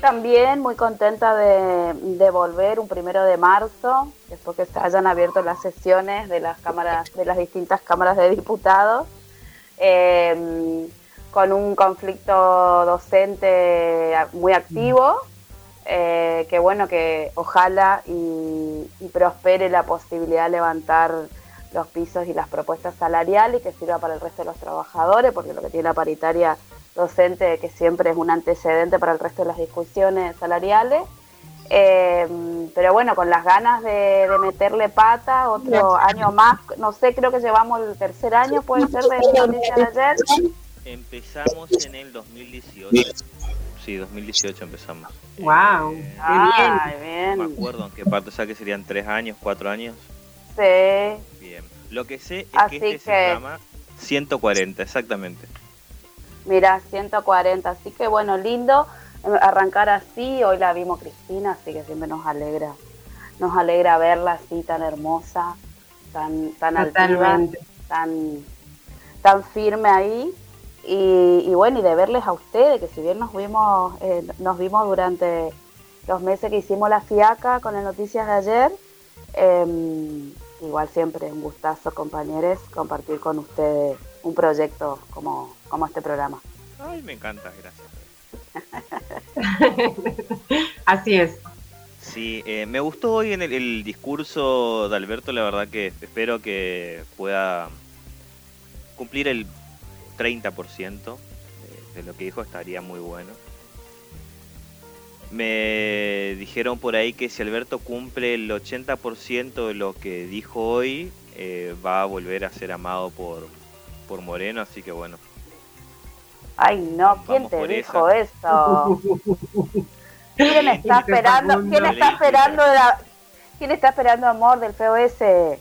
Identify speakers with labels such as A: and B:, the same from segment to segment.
A: También muy contenta de, volver un primero de marzo, después que se hayan abierto las sesiones de las cámaras, de las distintas cámaras de diputados, em, con un conflicto docente muy activo, eh, que bueno, que ojalá y, y prospere la posibilidad de levantar los pisos y las propuestas salariales y que sirva para el resto de los trabajadores, porque lo que tiene la paritaria docente, que siempre es un antecedente para el resto de las discusiones salariales. Eh, pero bueno, con las ganas de, meterle pata, otro año más, no sé, creo que llevamos el tercer año, puede ser, de de ayer.
B: Empezamos en el 2018. Sí, 2018 empezamos.
C: ¡Wow!
B: Eh, ah, bien. No me acuerdo en qué parte, o sea que serían tres años, cuatro años.
A: Sí.
B: Bien. Lo que sé es que este se llama 140, exactamente.
A: Mira, 140, así que bueno, lindo eh, arrancar así. Hoy la vimos Cristina, así que siempre nos alegra, nos alegra verla así tan hermosa, tan, tan altiva, tan, tan firme ahí. Y, bueno, y de verles a ustedes, que si bien nos vimos, eh, nos vimos durante los meses que hicimos la fiaca con las noticias de ayer, eh, igual siempre un gustazo, compañeros, compartir con ustedes un proyecto como, como este programa.
B: Ay, me encanta,
C: gracias. Así es.
B: Sí, eh, me gustó hoy en el, discurso de Alberto, la verdad que espero que pueda cumplir el 30% de, de lo que dijo, estaría muy bueno. Me dijeron por ahí que si Alberto cumple el 80% de lo que dijo hoy, eh, va a volver a ser amado por, por Moreno, así que bueno.
A: Ay, no, ¿quién te dijo eso? ¿Quién está esperando? ¿Quién está esperando? ¿Quién está esperando amor del POS?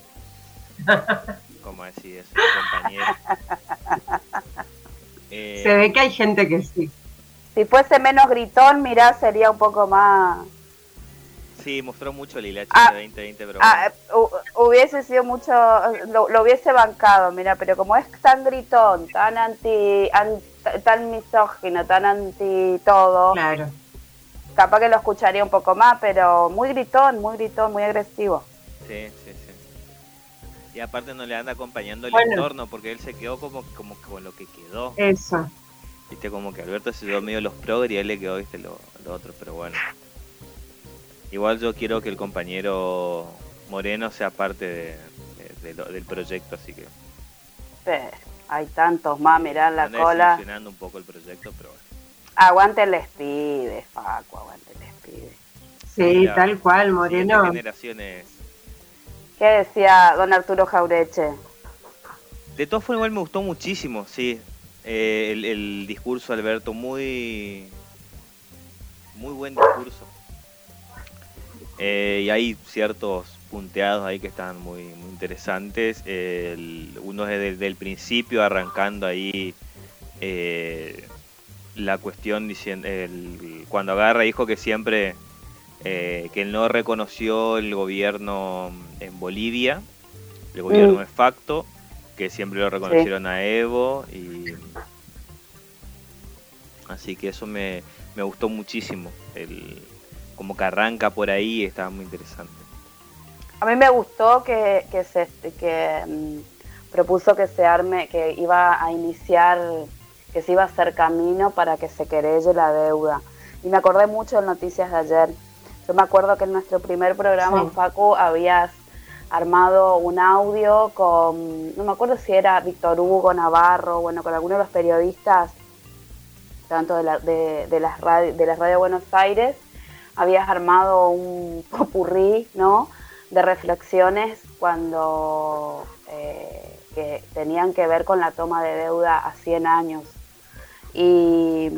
B: ¿Cómo decir eso, compañero?
C: Se ve que hay gente que sí.
A: Si fuese menos gritón, mirá, sería un poco más...
B: Sí, mostró mucho el Hilachi ah, 2020, pero...
A: Ah, hubiese sido mucho... Lo, hubiese bancado, mira, pero como es tan gritón, tan anti, tan misógino, tan anti todo...
C: Claro.
A: Capaz que lo escucharía un poco más, pero muy gritón, muy gritón, muy agresivo.
B: Sí, sí, sí. Y aparte no le anda acompañando el entorno, porque él se quedó como, como con lo que quedó.
C: Eso.
B: Viste, como que Alberto se dio medio los progres y él le quedó, viste, lo, otro, pero bueno. Igual yo quiero que el compañero Moreno sea parte de, del proyecto, así que...
A: hay tantos más, mirá la cola.
B: funcionando un poco el proyecto, pero bueno.
A: Aguante les pide, Facu, aguante les pide.
C: Sí, tal cual, Moreno.
B: generaciones...
A: ¿Qué decía don Arturo Jaureche?
B: De todas formas, igual me gustó muchísimo, sí. Eh, el, discurso, Alberto, muy, muy buen discurso. Eh, y hay ciertos punteados ahí que están muy, muy interesantes. uno es desde el principio, arrancando ahí eh, la cuestión, diciendo, cuando agarra dijo que siempre, que él no reconoció el gobierno en Bolivia, el gobierno mm. de facto, que siempre lo reconocieron a Evo y así que eso me, me gustó muchísimo el como que arranca por ahí estaba muy interesante
A: a mí me gustó que, que se que mm, propuso que se arme que iba a iniciar que se iba a hacer camino para que se querelle la deuda. Y me acordé mucho de noticias de ayer. Yo me acuerdo que en nuestro primer programa en Facu habías armado un audio con, no me acuerdo si era Víctor Hugo Navarro, bueno, con algunos de los periodistas, tanto de, la, de, de las radio, de las Radio Buenos Aires, habías armado un popurrí, ¿no? De reflexiones cuando eh, que tenían que ver con la toma de deuda a 100 años. Y,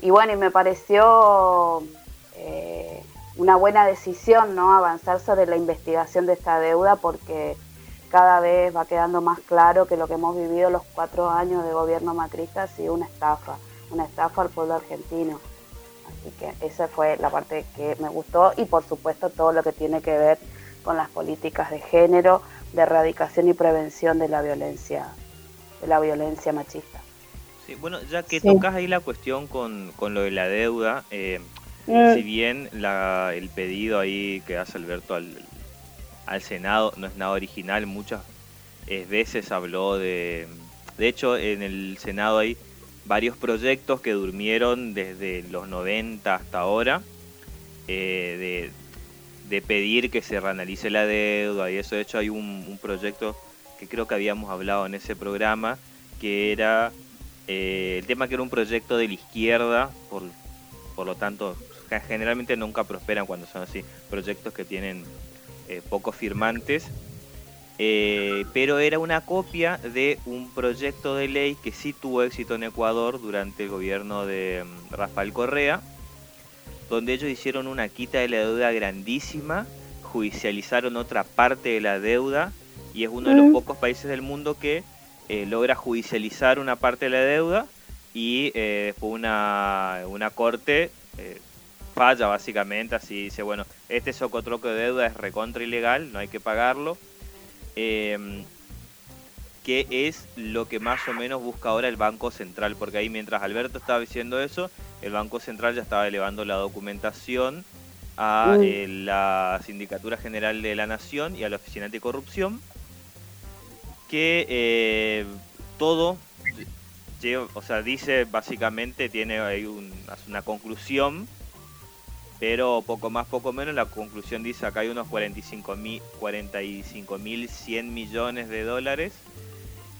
A: y bueno, y me pareció eh, una buena decisión, ¿no? Avanzar sobre la investigación de esta deuda porque cada vez va quedando más claro que lo que hemos vivido los cuatro años de gobierno macrista ha sido una estafa, una estafa al pueblo argentino. Así que esa fue la parte que me gustó y por supuesto todo lo que tiene que ver con las políticas de género, de erradicación y prevención de la violencia, de la violencia machista.
B: Sí, bueno, ya que tocas ahí la cuestión con, con lo de la deuda, eh, mm. si bien la, el pedido ahí que hace Alberto al, al Senado no es nada original, muchas eh, veces habló de... De hecho, en el Senado hay varios proyectos que durmieron desde los 90 hasta ahora, eh, de, de, pedir que se reanalice la deuda y eso. De hecho, hay un, proyecto que creo que habíamos hablado en ese programa, que era eh, el tema que era un proyecto de la izquierda, por, por lo tanto, generalmente nunca prosperan cuando son así, proyectos que tienen eh, pocos firmantes, eh, pero era una copia de un proyecto de ley que sí tuvo éxito en Ecuador durante el gobierno de mm, Rafael Correa, donde ellos hicieron una quita de la deuda grandísima, judicializaron otra parte de la deuda y es uno de los pocos países del mundo que eh, logra judicializar una parte de la deuda y eh, después una, una corte eh, falla básicamente, así dice, bueno, este socotroco de deuda es recontra ilegal, no hay que pagarlo. Em, que es lo que más o menos busca ahora el Banco Central, porque ahí mientras Alberto estaba diciendo eso, el Banco Central ya estaba elevando la documentación a la Sindicatura General de la Nación y a la Oficina Anticorrupción que eh, todo, o sea, dice básicamente, tiene ahí una conclusión, pero poco más, poco menos, la conclusión dice acá hay unos 45 mil 45 100 millones de dólares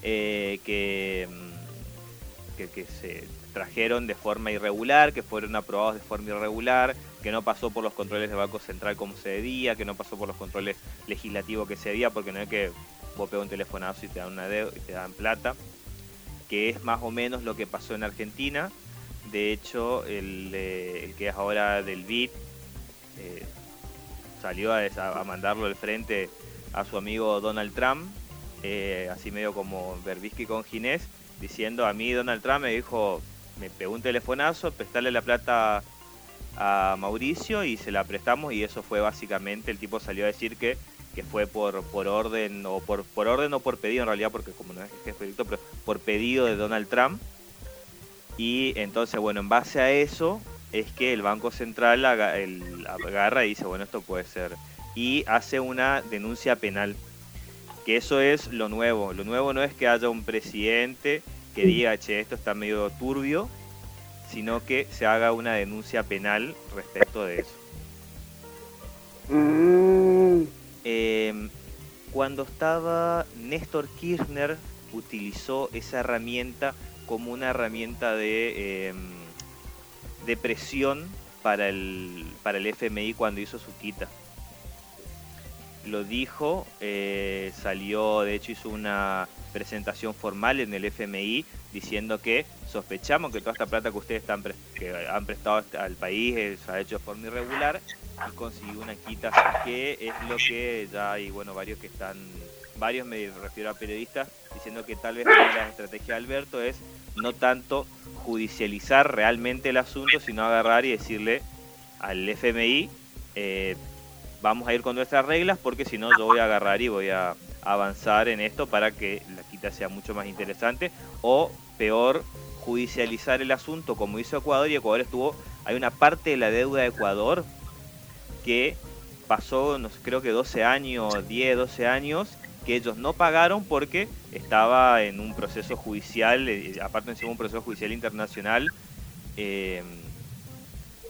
B: eh, que, mm, que, que se trajeron de forma irregular, que fueron aprobados de forma irregular, que no pasó por los controles del Banco Central como se debía, que no pasó por los controles legislativos que se debía, porque no es que vos pegas un telefonazo y te dan una deuda y te dan plata, que es más o menos lo que pasó en Argentina. De hecho, el, el que es ahora del BID eh, salió a, a, mandarlo al frente a su amigo Donald Trump, eh, así medio como Berbisky con Ginés, diciendo a mí Donald Trump me dijo, me pegó un telefonazo, prestarle la plata a Mauricio y se la prestamos y eso fue básicamente, el tipo salió a decir que que fue por, por orden o por, por orden o por pedido en realidad, porque como no es jefe de proyecto, pero por pedido de Donald Trump. Y entonces, bueno, en base a eso es que el Banco Central agarra y dice, bueno, esto puede ser. Y hace una denuncia penal. Que eso es lo nuevo. Lo nuevo no es que haya un presidente que diga, che, esto está medio turbio, sino que se haga una denuncia penal respecto de eso. Mm. Em, cuando estaba Néstor Kirchner utilizó esa herramienta como una herramienta de, em, de presión para el, para el FMI cuando hizo su quita. Lo dijo, eh, salió, de hecho hizo una presentación formal en el FMI diciendo que sospechamos que toda esta plata que ustedes están que han prestado al país eh, se ha hecho de forma irregular y consiguió una quita que es lo que ya hay bueno varios que están varios me refiero a periodistas diciendo que tal vez la estrategia de Alberto es no tanto judicializar realmente el asunto sino agarrar y decirle al FMI eh, vamos a ir con nuestras reglas porque si no yo voy a agarrar y voy a avanzar en esto para que la quita sea mucho más interesante o peor judicializar el asunto como hizo Ecuador y Ecuador estuvo hay una parte de la deuda de Ecuador que pasó, no creo que 12 años, 10, 12 años, que ellos no pagaron porque estaba en un proceso judicial, eh, aparte en un proceso judicial internacional, eh,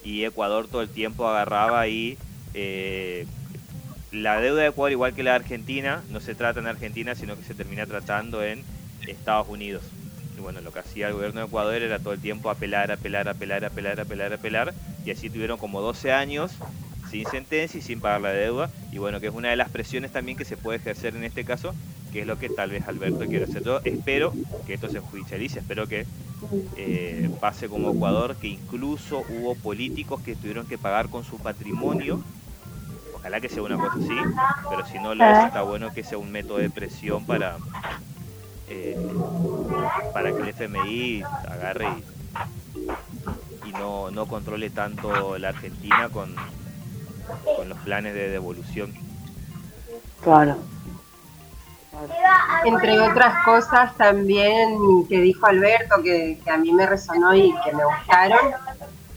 B: y Ecuador todo el tiempo agarraba y eh, la deuda de Ecuador, igual que la de Argentina, no se trata en Argentina, sino que se termina tratando en Estados Unidos. Y bueno, lo que hacía el gobierno de Ecuador era todo el tiempo apelar, apelar, apelar, apelar, apelar, apelar, y así tuvieron como 12 años sin sentencia y sin pagar la deuda. Y bueno, que es una de las presiones también que se puede ejercer en este caso, que es lo que tal vez Alberto quiere hacer. Yo espero que esto se judicialice, espero que eh, pase como Ecuador, que incluso hubo políticos que tuvieron que pagar con su patrimonio. Ojalá que sea una cosa así, pero si no lo es, está bueno que sea un método de presión para, eh, para que el FMI agarre y, y no, no controle tanto la Argentina con, con los planes de devolución.
A: Claro.
C: Entre otras cosas también que dijo Alberto, que, a mí me resonó y que me gustaron,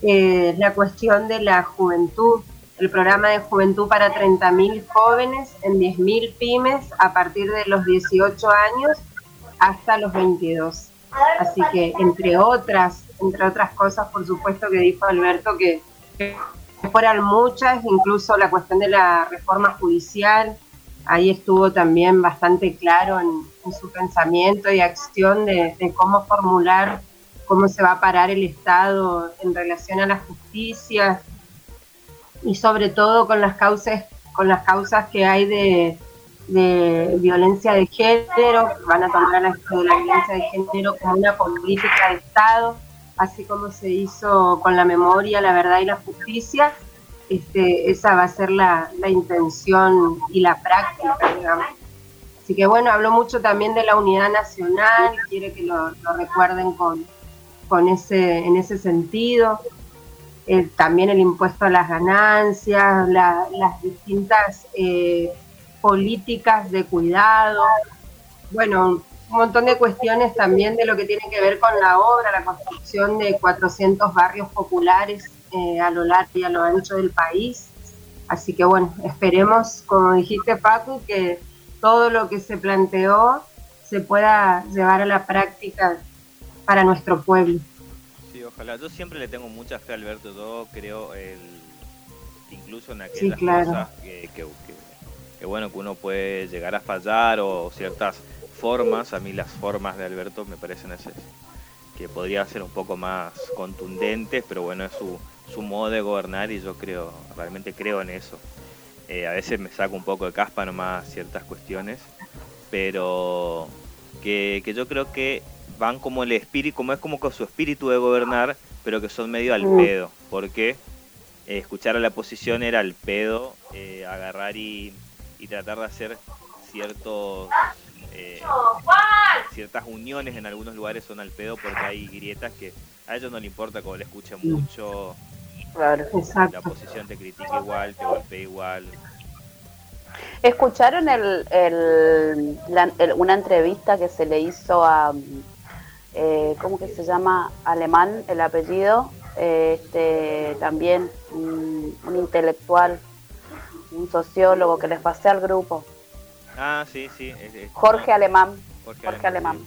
C: eh, la cuestión de la juventud, el programa de juventud para 30.000 jóvenes en 10.000 pymes a partir de los 18 años hasta los 22. Así que entre otras, entre otras cosas, por supuesto que dijo Alberto que, que fueran muchas, incluso la cuestión de la reforma judicial, ahí estuvo también bastante claro en, su pensamiento y acción de, cómo formular cómo se va a parar el Estado en relación a la justicia y sobre todo con las causas, con las causas que hay de, violencia de género, van a tomar la, la violencia de género como una política de Estado, así como se hizo con la memoria, la verdad y la justicia, este, esa va a ser la, intención y la práctica, digamos. Así que bueno, habló mucho también de la unidad nacional, quiere que lo, recuerden con, con ese, en ese sentido. También el impuesto a las ganancias, las distintas eh, políticas de cuidado, bueno, un montón de cuestiones también de lo que tiene que ver con la obra, la construcción de 400 barrios populares eh, a lo largo y a lo ancho del país. Así que bueno, esperemos, como dijiste Paco, que todo lo que se planteó se pueda llevar a la práctica para nuestro pueblo.
B: Ojalá. Yo siempre le tengo mucha fe a Alberto. Yo creo, el, incluso en aquellas cosas que, que, bueno, que uno puede llegar a fallar o ciertas formas. A mí las formas de Alberto me parecen esas que podría ser un poco más contundentes, pero bueno, es su, su modo de gobernar y yo creo, realmente creo en eso. Eh, a veces me saco un poco de caspa nomás ciertas cuestiones, pero que, yo creo que van como el espíritu, como es como con su espíritu de gobernar, pero que son medio al pedo, porque eh, escuchar a la oposición era al pedo, eh, agarrar y, y, tratar de hacer ciertos ciertas uniones en algunos lugares son al pedo porque hay grietas que a ellos no le importa como le escuche mucho
A: Claro.
B: La oposición te critica igual, te golpea igual.
A: ¿Escucharon el, el, una entrevista que se le hizo a, eh, ¿cómo que se llama? Alemán, el apellido. este, también un, intelectual, un sociólogo que les pasé al grupo.
B: Ah, sí, sí.
A: Jorge Alemán. Jorge, Alemán.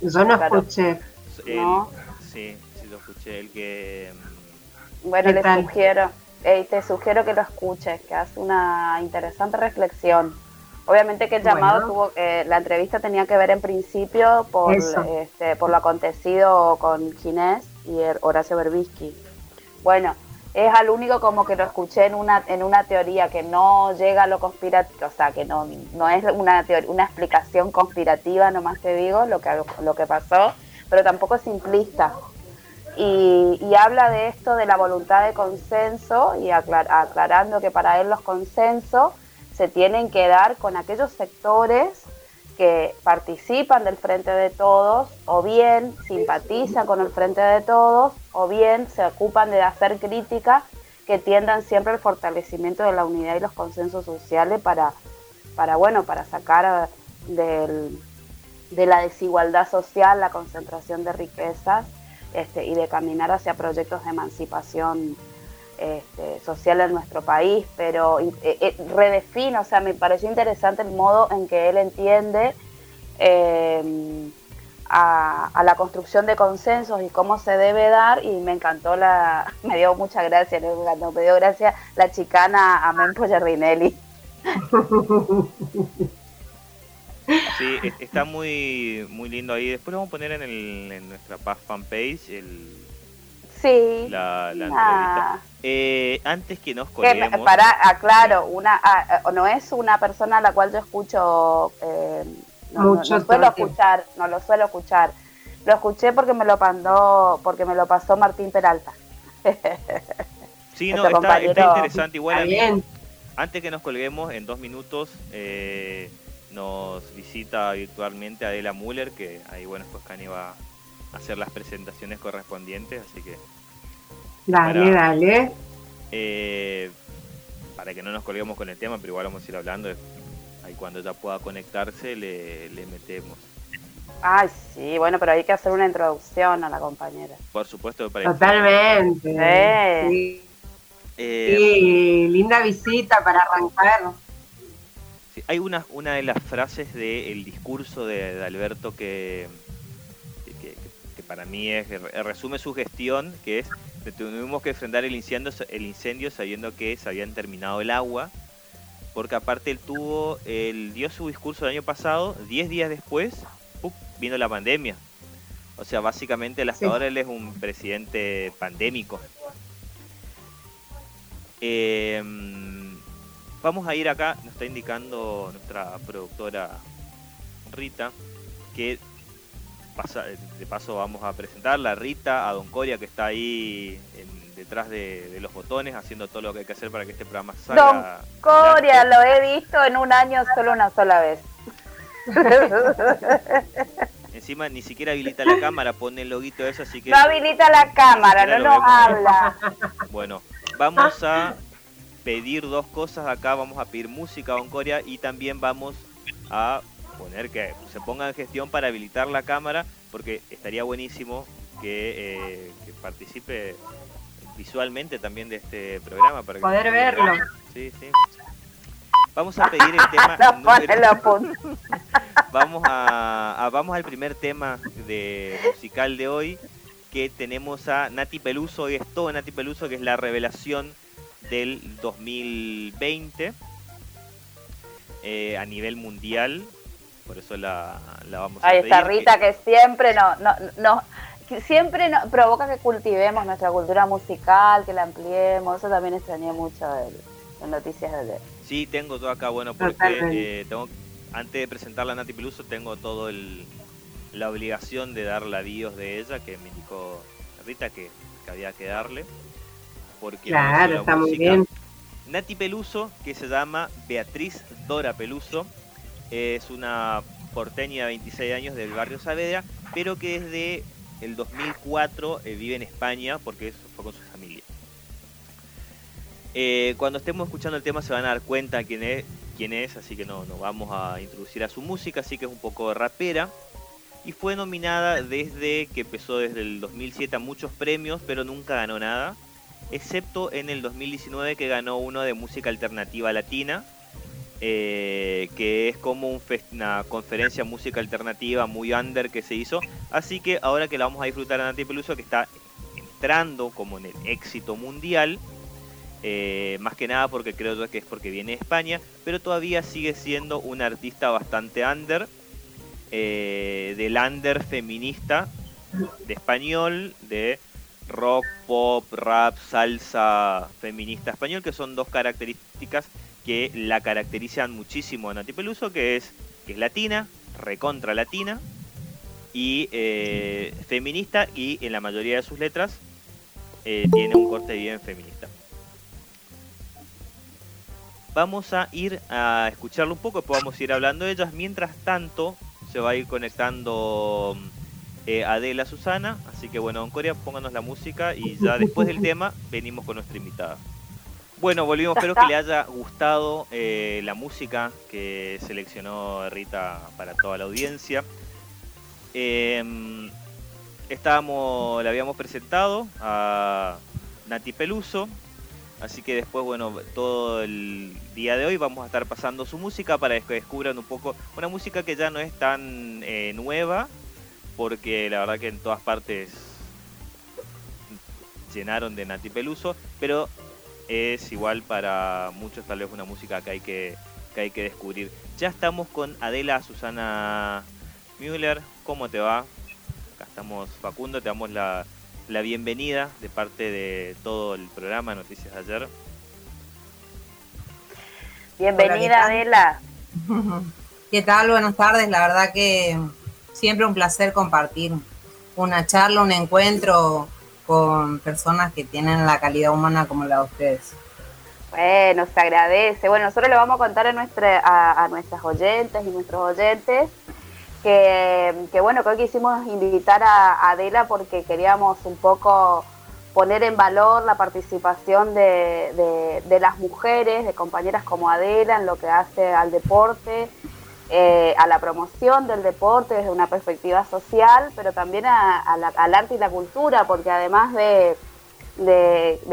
C: Yo no escuché.
A: ¿No?
B: Sí, sí lo escuché. El que
A: bueno, le sugiero, eh, te sugiero que lo escuches, que hace una interesante reflexión. Obviamente que el llamado tuvo, eh, la entrevista tenía que ver en principio por, este, por lo acontecido con Ginés y Horacio Berbisky. Bueno, es al único como que lo escuché en una en una teoría que no llega a lo conspirativo, o sea, que no, no es una una explicación conspirativa, nomás te digo, lo que, lo que pasó, pero tampoco es simplista. Y, habla de esto de la voluntad de consenso y aclarando que para él los consensos se tienen que dar con aquellos sectores que participan del Frente de Todos o bien simpatizan con el Frente de Todos o bien se ocupan de hacer críticas que tiendan siempre al fortalecimiento de la unidad y los consensos sociales para, para bueno, para sacar del, de la desigualdad social, la concentración de riquezas este, y de caminar hacia proyectos de emancipación este, social en nuestro país, pero eh, eh, redefino, o sea, me pareció interesante el modo en que él entiende em, a, la construcción de consensos y cómo se debe dar y me encantó la, me dio mucha gracia, me, dio gracia la chicana a Mempo Giardinelli.
B: Sí, está muy muy lindo ahí. Después lo vamos a poner en, el, en nuestra fanpage el,
A: sí.
B: la, entrevista. Eh, antes que nos colguemos...
A: Para, aclaro, una, ah, eh, no es una persona a la cual yo escucho... Eh, no, no, suelo escuchar, no lo suelo escuchar. Lo escuché porque me lo mandó, porque me lo pasó Martín Peralta.
B: sí, no, está, está, interesante. Igual, antes que nos colguemos, en dos minutos, eh, nos visita virtualmente Adela Müller, que ahí bueno, pues Cani va a hacer las presentaciones correspondientes, así que...
C: Dale, dale.
B: Eh, para que no nos colguemos con el tema, pero igual vamos a ir hablando. ahí cuando ella pueda conectarse le, metemos.
A: Ay, sí, bueno, pero hay que hacer una introducción a la compañera.
B: Por supuesto,
C: para Totalmente. Sí. Eh, linda visita para arrancar.
B: hay una, una de las frases del discurso de, Alberto que, para mí es, resume su gestión, que es tuvimos que enfrentar el incendio, el incendio sabiendo que se habían terminado el agua, porque aparte él tuvo, él dio su discurso el año pasado, 10 días después vino la pandemia. O sea, básicamente el hasta ahora él es un presidente pandémico. Em, vamos a ir acá, nos está indicando nuestra productora Rita, que de paso vamos a presentarla a Rita, a Don Coria que está ahí detrás de, los botones haciendo todo lo que hay que hacer para que este programa salga.
A: Don Coria, lo he visto en un año solo una sola vez.
B: Encima ni siquiera habilita la cámara, pone el loguito eso, así que...
A: No habilita la cámara, no nos habla.
B: Bueno, vamos a pedir dos cosas acá, vamos a pedir música a Don Coria y también vamos a poner que se ponga en gestión para habilitar la cámara, porque estaría buenísimo que, eh, participe visualmente también de este programa. Para
C: Poder verlo.
B: Sí, sí. Vamos a pedir el tema. vamos a, vamos al primer tema de musical de hoy que tenemos a Nati Peluso, y es todo Nati Peluso, que es la revelación del 2020 eh, a nivel mundial. Por eso la, vamos
A: a Ahí está Rita que, siempre no, no, no siempre no, provoca que cultivemos nuestra cultura musical, que la ampliemos. Eso también extrañé mucho en noticias de
B: Sí, tengo todo acá, bueno, porque eh, tengo, antes de presentar a Nati Peluso, tengo todo el, la obligación de dar la bios de ella, que me indicó Rita que, había que darle. Porque
C: claro, está muy bien.
B: Nati Peluso, que se llama Beatriz Dora Peluso, es una porteña de 26 años del barrio Saavedra, pero que desde el 2004 eh, vive en España porque fue con su familia. Eh, cuando estemos escuchando el tema se van a dar cuenta quién es, quién es así que no, no vamos a introducir a su música, así que es un poco rapera. Y fue nominada desde que empezó desde el 2007 a muchos premios, pero nunca ganó nada, excepto en el 2019 que ganó uno de música alternativa latina, eh, que es como una conferencia música alternativa muy under que se hizo. Así que ahora que la vamos a disfrutar a Nati Peluso, que está entrando como en el éxito mundial, eh, más que nada porque creo yo que es porque viene de España, pero todavía sigue siendo un artista bastante under, eh, del under feminista de español, de rock, pop, rap, salsa feminista español, que son dos características que la caracterizan muchísimo a Nati Peluso, que es, que es latina, recontra latina, y eh, feminista, y en la mayoría de sus letras eh, tiene un corte bien feminista. Vamos a ir a escucharlo un poco, después vamos a ir hablando de ellas. Mientras tanto, se va a ir conectando eh, Adela Susana. Así que bueno, Corea, pónganos la música y ya después del tema venimos con nuestra invitada. Bueno, volvimos. Espero que le haya gustado eh, la música que seleccionó Rita para toda la audiencia. Em, estábamos, le habíamos presentado a Nati Peluso. Así que después, bueno, todo el día de hoy vamos a estar pasando su música para que descubran un poco una música que ya no es tan eh, nueva, porque la verdad que en todas partes llenaron de Nati Peluso, pero es igual para muchos tal vez una música que hay que, hay que descubrir. Ya estamos con Adela Susana Müller. ¿Cómo te va? Acá estamos Facundo, te damos la, la bienvenida de parte de todo el programa Noticias de ayer.
A: Bienvenida Adela.
D: ¿Qué tal? Buenas tardes. La verdad que siempre un placer compartir una charla, un encuentro con personas que tienen la calidad humana como la de ustedes.
A: Bueno, se agradece. Bueno, nosotros le vamos a contar a, nuestra, nuestras oyentes y nuestros oyentes que, bueno, que hoy quisimos invitar a Adela porque queríamos un poco poner en valor la participación de, las mujeres, de compañeras como Adela en lo que hace al deporte, eh, a la promoción del deporte desde una perspectiva social, pero también al arte y la cultura, porque además de,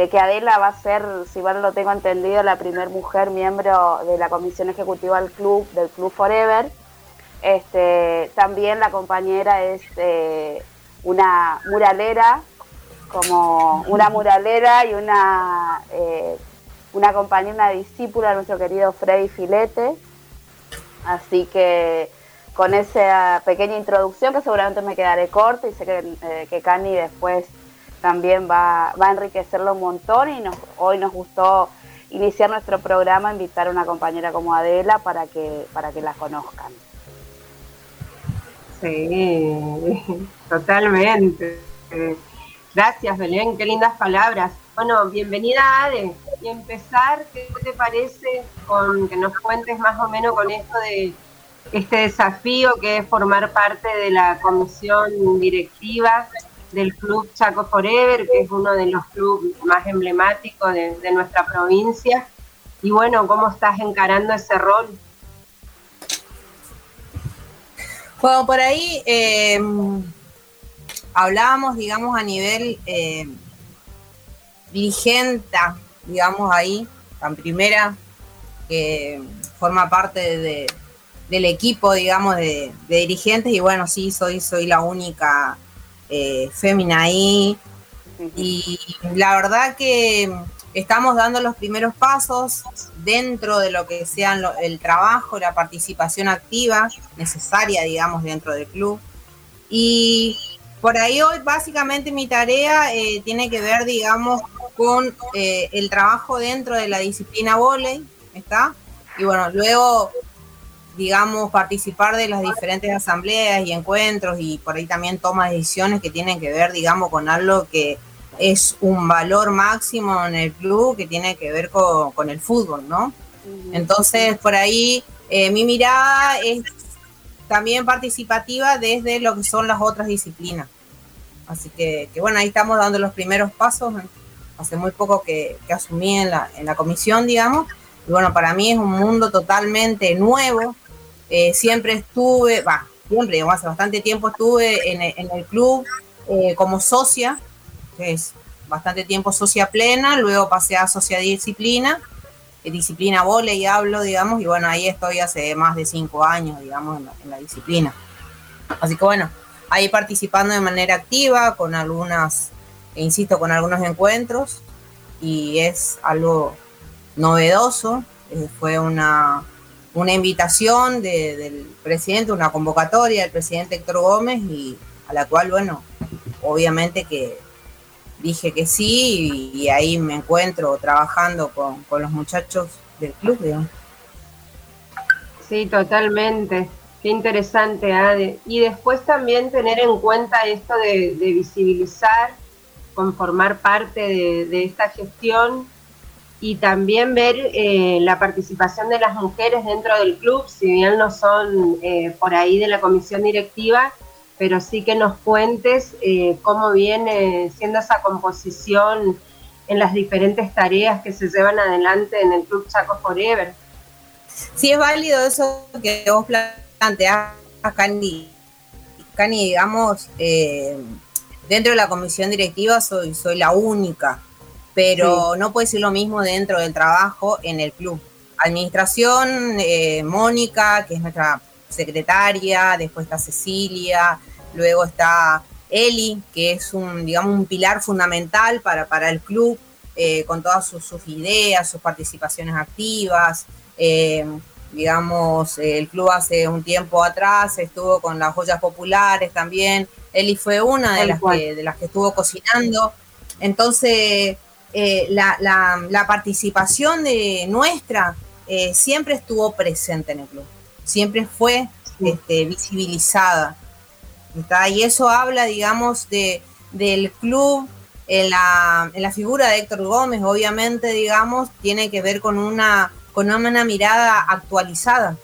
A: que Adela va a ser, si mal lo tengo entendido, la primer mujer miembro de la comisión ejecutiva del club, del Club Forever, este, también la compañera es eh, una muralera como una muralera y una, eh, una compañera, una discípula de nuestro querido Freddy Filete. Así que con esa pequeña introducción, que seguramente me quedaré corta y sé que, eh, que Cani después también va, va a enriquecerlo un montón y hoy nos gustó iniciar nuestro programa, invitar a una compañera como Adela para que, para que la conozcan.
C: Sí, totalmente. Gracias, Belén, qué lindas palabras. Bueno, bienvenida, Ade. Y empezar, ¿qué te parece con que nos cuentes más o menos con esto de este desafío que es formar parte de la comisión directiva del Club Chaco Forever, que es uno de los clubes más emblemáticos de, nuestra provincia? Y bueno, ¿cómo estás encarando ese rol?
D: Bueno, por ahí eh, hablábamos, digamos, a nivel eh, dirigente, digamos, ahí, tan primera, que forma parte de, del equipo, digamos, de, dirigentes, y bueno, sí, soy, soy la única eh, fémina ahí. Y la verdad que estamos dando los primeros pasos dentro de lo que sean el trabajo, la participación activa necesaria, digamos, dentro del club. Y por ahí hoy básicamente mi tarea eh, tiene que ver, digamos, con eh, el trabajo dentro de la disciplina volei, ¿está? Y bueno, luego, digamos, participar de las diferentes asambleas y encuentros y por ahí también toma decisiones que tienen que ver, digamos, con algo que es un valor máximo en el club que tiene que ver con, el fútbol, ¿no? Entonces, por ahí eh, mi mirada es también participativa desde lo que son las otras disciplinas. Así que, bueno, ahí estamos dando los primeros pasos. Hace muy poco que, asumí en la, en la comisión, digamos. Y bueno, para mí es un mundo totalmente nuevo. Eh, siempre estuve, va, siempre, digamos, hace bastante tiempo estuve en, en el club eh, como socia, que es bastante tiempo socia plena, luego pasé a socia disciplina, disciplina y hablo, digamos, y bueno, ahí estoy hace más de cinco años, digamos, en la, disciplina. Así que bueno, ahí participando de manera activa, con algunas, insisto, con algunos encuentros, y es algo novedoso, eh, fue una, una invitación del presidente, una convocatoria del presidente Héctor Gómez, y a la cual, bueno, obviamente que dije que sí y, ahí me encuentro trabajando con, los muchachos del club, digamos.
C: Sí, totalmente. Qué interesante, Ade. Y después también tener en cuenta esto de, visibilizar, conformar parte de, esta gestión y también ver eh, la participación de las mujeres dentro del club, si bien no son eh, por ahí de la comisión directiva, pero sí que nos cuentes eh, cómo viene siendo esa composición en las diferentes tareas que se llevan adelante en el Club Chaco Forever.
D: Sí, es válido eso que vos planteás, Cani. Cani, digamos, dentro de la comisión directiva soy, soy la única, pero no puede ser lo mismo dentro del trabajo en el club. Administración, eh, Mónica, que es nuestra secretaria, después está Cecilia, luego está Eli, que es un, digamos, un pilar fundamental para, para el club, eh, con todas sus, ideas, sus participaciones activas. Eh, digamos, el club hace un tiempo atrás estuvo con las joyas populares también. Eli fue una de las, que, de las que estuvo cocinando. Entonces, eh, la, participación de nuestra siempre estuvo presente en el club, siempre fue este, visibilizada. Y eso habla, digamos, de, del club en la, en la figura de Héctor Gómez, obviamente, digamos, tiene que ver con una, con una mirada actualizada.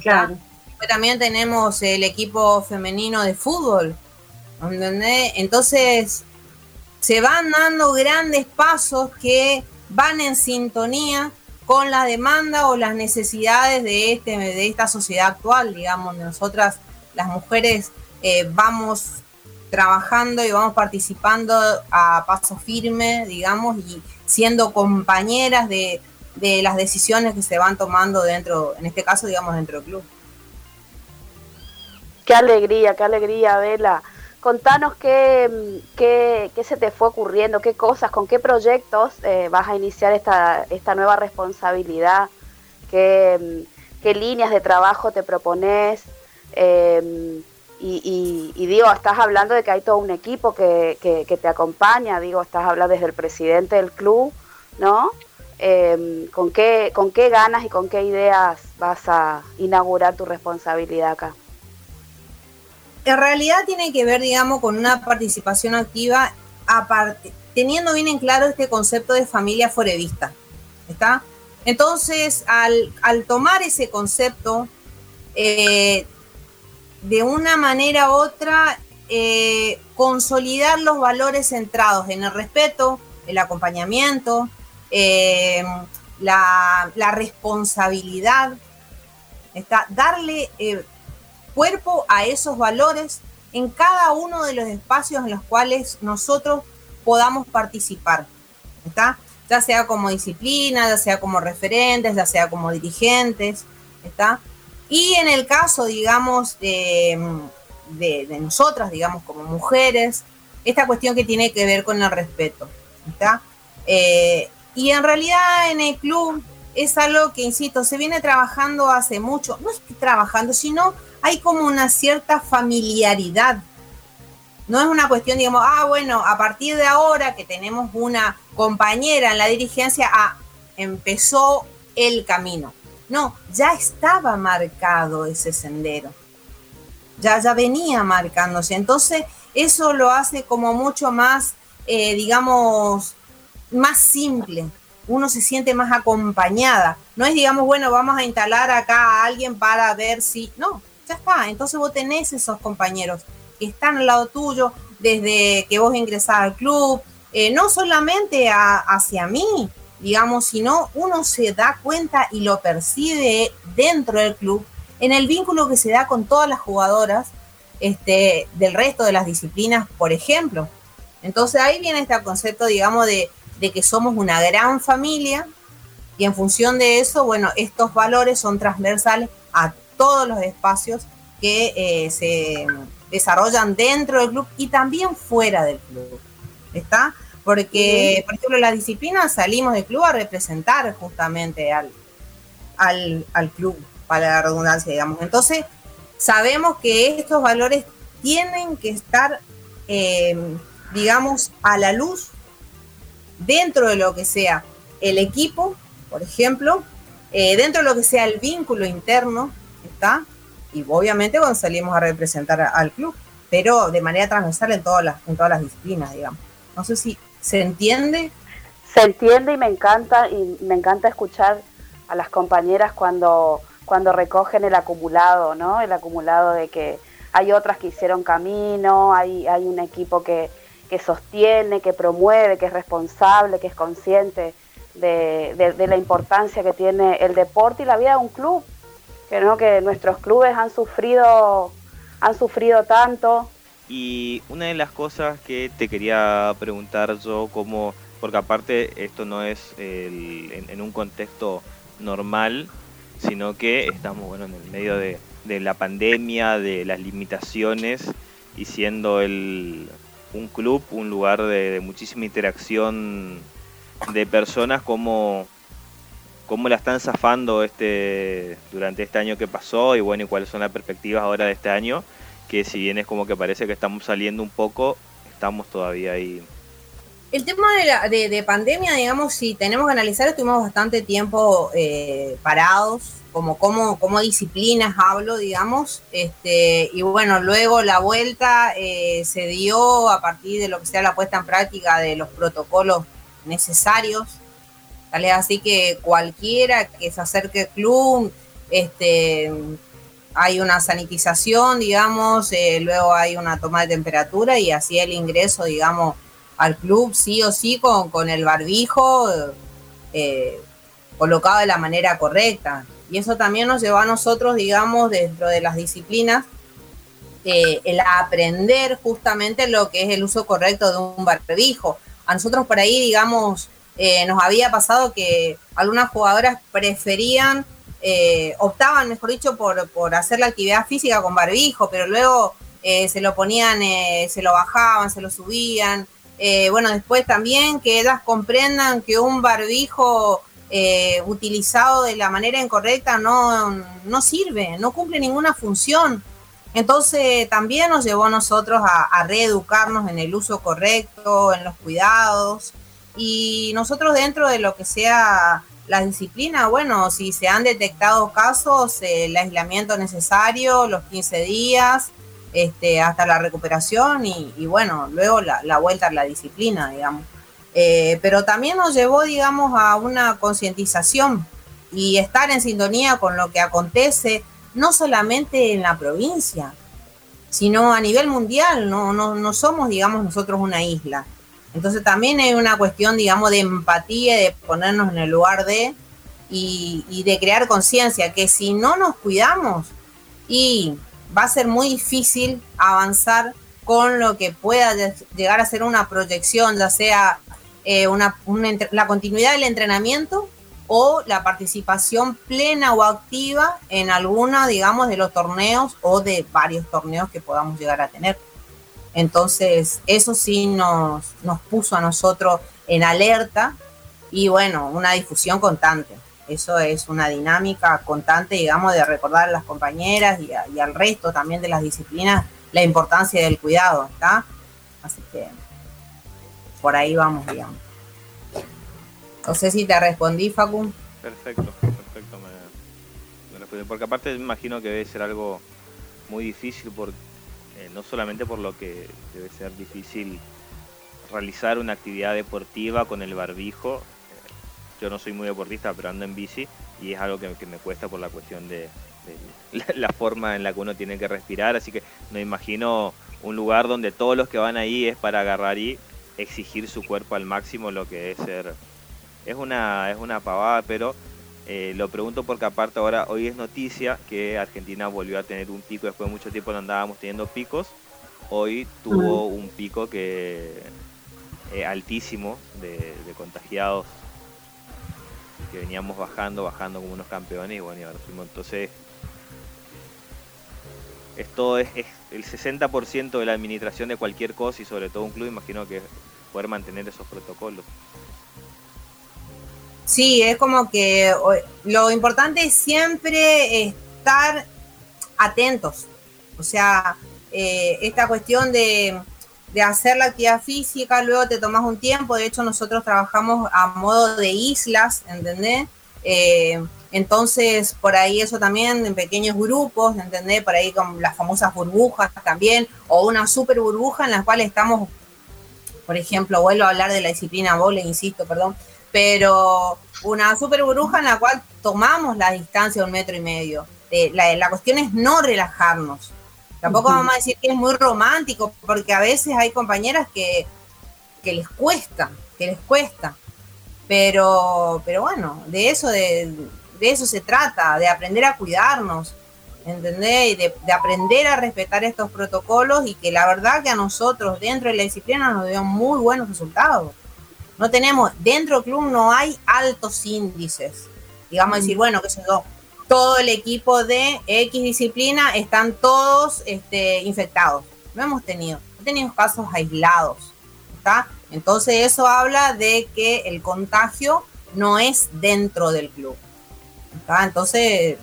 D: Claro. También tenemos el equipo femenino de fútbol, Entonces, se van dando grandes pasos que van en sintonía con la demanda o las necesidades de, este, de esta sociedad actual, digamos, nosotras las mujeres eh, vamos trabajando y vamos participando a paso firme, digamos, y siendo compañeras de, de las decisiones que se van tomando dentro, en este caso, digamos, dentro del club.
A: Qué alegría, qué alegría, Vela. Contanos qué, qué, qué, se te fue ocurriendo, qué cosas, con qué proyectos eh, vas a iniciar esta, esta nueva responsabilidad, qué, qué líneas de trabajo te propones. Eh, y, digo, estás hablando de que hay todo un equipo que, que, te acompaña, digo, estás hablando desde el presidente del club, ¿no? Eh, ¿con, qué, ¿Con qué ganas y con qué ideas vas a inaugurar tu responsabilidad acá?
D: En realidad tiene que ver, digamos, con una participación activa, teniendo bien en claro este concepto de familia forevista, ¿está? Entonces, al, tomar ese concepto, eh, de una manera u otra eh, consolidar los valores centrados en el respeto, el acompañamiento, eh, la, responsabilidad, está, darle cuerpo a esos valores en cada uno de los espacios en los cuales nosotros podamos participar, ¿está? ya sea como disciplina, ya sea como referentes, ya sea como dirigentes, ¿está? Y en el caso, digamos, de, nosotras, digamos, como mujeres, esta cuestión que tiene que ver con el respeto. ¿está? Eh, y en realidad en el club es algo que, insisto, se viene trabajando hace mucho. No es que trabajando, sino hay como una cierta familiaridad. No es una cuestión, digamos, ah, bueno, a partir de ahora que tenemos una compañera en la dirigencia, ah, empezó el camino. No, ya estaba marcado ese sendero. Ya, ya venía marcándose. Entonces, eso lo hace como mucho más, eh, digamos, más simple. Uno se siente más acompañada. No es, digamos, bueno, vamos a instalar acá a alguien para ver si. No, ya está. Entonces vos tenés esos compañeros que están al lado tuyo desde que vos ingresás al club, eh, no solamente hacia mí, digamos, sino uno se da cuenta y lo percibe dentro del club en el vínculo que se da con todas las jugadoras este, del resto de las disciplinas, por ejemplo. Entonces ahí viene este concepto, digamos, de, que somos una gran familia y en función de eso, bueno, estos valores son transversales a todos los espacios que eh, se desarrollan dentro del club y también fuera del club. ¿Está? Porque, por ejemplo, las disciplinas salimos del club a representar justamente al, al, club, para la redundancia, digamos. Entonces, sabemos que estos valores tienen que estar, eh, digamos, a la luz dentro de lo que sea el equipo, por ejemplo, eh, dentro de lo que sea el vínculo interno, Y obviamente cuando salimos a representar al club, pero de manera transversal en todas las, en todas las disciplinas, digamos. No sé si ¿Se entiende?
A: Se entiende y me encanta y me encanta escuchar a las compañeras cuando cuando recogen el acumulado, ¿no? El acumulado de que hay otras que hicieron camino, hay, hay un equipo que, que sostiene, que promueve, que es responsable, que es consciente de, de, la importancia que tiene el deporte y la vida de un club. Que no, que nuestros clubes han sufrido, han sufrido tanto,
B: y una de las cosas que te quería preguntar yo, como, porque aparte esto no es en, un contexto normal, sino que estamos bueno, en el medio de, la pandemia, de las limitaciones, y siendo el, un club, un lugar de, muchísima interacción de personas, como cómo la están zafando este durante este año que pasó y bueno y cuáles son las perspectivas ahora de este año que si bien es como que parece que estamos saliendo un poco, estamos todavía ahí.
D: El tema de, la, de, pandemia, digamos, si tenemos que analizar, estuvimos bastante tiempo eh, parados, como, como, como disciplinas hablo, digamos, este, y bueno, luego la vuelta eh, se dio a partir de lo que sea la puesta en práctica de los protocolos necesarios, tal es así que cualquiera que se acerque al club, este, hay una sanitización, digamos, eh, luego hay una toma de temperatura y así el ingreso, digamos, al club sí o sí con, con el barbijo eh, colocado de la manera correcta. Y eso también nos llevó a nosotros, digamos, dentro de las disciplinas, eh, el aprender justamente lo que es el uso correcto de un barbijo. A nosotros por ahí, digamos, eh, nos había pasado que algunas jugadoras preferían, eh, optaban, mejor dicho, por, por, hacer la actividad física con barbijo, pero luego se lo ponían, se lo bajaban, se lo subían. bueno, después también que ellas comprendan que un barbijo utilizado de la manera incorrecta no, no sirve, no cumple ninguna función. Entonces también nos llevó a nosotros a, reeducarnos en el uso correcto, en los cuidados. Y nosotros dentro de lo que sea la disciplina, bueno, si se han detectado casos, el aislamiento necesario, los 15 días, este, hasta la recuperación y, bueno, luego la, vuelta a la disciplina, digamos. Eh, pero también nos llevó, digamos, a una concientización y estar en sintonía con lo que acontece no solamente en la provincia, sino a nivel mundial, no, no, somos, digamos, nosotros una isla. Entonces también hay una cuestión, digamos, de empatía, de ponernos en el lugar de y, de crear conciencia, que si no nos cuidamos y va a ser muy difícil avanzar con lo que pueda llegar a ser una proyección, ya sea eh, una, la continuidad del entrenamiento o la participación plena o activa en alguna, digamos, de los torneos o de varios torneos que podamos llegar a tener. Entonces, eso sí nos, nos puso a nosotros en alerta y bueno, una difusión constante. Eso es una dinámica constante, digamos, de recordar a las compañeras y, al resto también de las disciplinas la importancia del cuidado, ¿está? Así que por ahí vamos, digamos. No sé si te respondí, Facu.
B: Perfecto, perfecto. Me, Porque aparte me imagino que debe ser algo muy difícil, por, no solamente por lo que debe ser difícil realizar una actividad deportiva con el barbijo. Yo no soy muy deportista, pero ando en bici y es algo que, me cuesta por la cuestión de, la, forma en la que uno tiene que respirar. Así que no imagino un lugar donde todos los que van ahí es para agarrar y exigir su cuerpo al máximo, lo que es ser es una, es una pavada, pero eh, lo pregunto porque aparte ahora hoy es noticia que Argentina volvió a tener un pico, después de mucho tiempo no andábamos teniendo picos, hoy tuvo un pico que eh, altísimo de, contagiados. Que veníamos bajando, bajando como unos campeones y bueno, y ahora fuimos. Entonces esto es, es, el 60% de la administración de cualquier cosa y sobre todo un club, imagino que poder mantener esos protocolos.
D: Sí, es como que lo importante es siempre estar atentos. O sea, eh, esta cuestión de, hacer la actividad física, luego te tomas un tiempo. De hecho, nosotros trabajamos a modo de islas, ¿entendés? Eh, entonces, por ahí eso también en pequeños grupos, ¿entendés? Por ahí con las famosas burbujas también, o una super burbuja en la cual estamos, por ejemplo, vuelvo a hablar de la disciplina vole, insisto, perdón, pero una super burbuja en la cual tomamos la distancia de un metro y medio. Eh, la, cuestión es no relajarnos. Tampoco vamos a decir que es muy romántico, porque a veces hay compañeras que, les cuesta, que les cuesta. Pero, pero bueno, de eso, de, eso se trata, de aprender a cuidarnos, ¿entendés? Y de, de, aprender a respetar estos protocolos y que la verdad que a nosotros dentro de la disciplina nos dio muy buenos resultados. No tenemos, dentro del club no hay altos índices. Digamos decir, bueno, que yo, todo el equipo de X disciplina están todos este, infectados. No hemos tenido, no tenido casos aislados. ¿está? Entonces eso habla de que el contagio no es dentro del club. ¿está? Entonces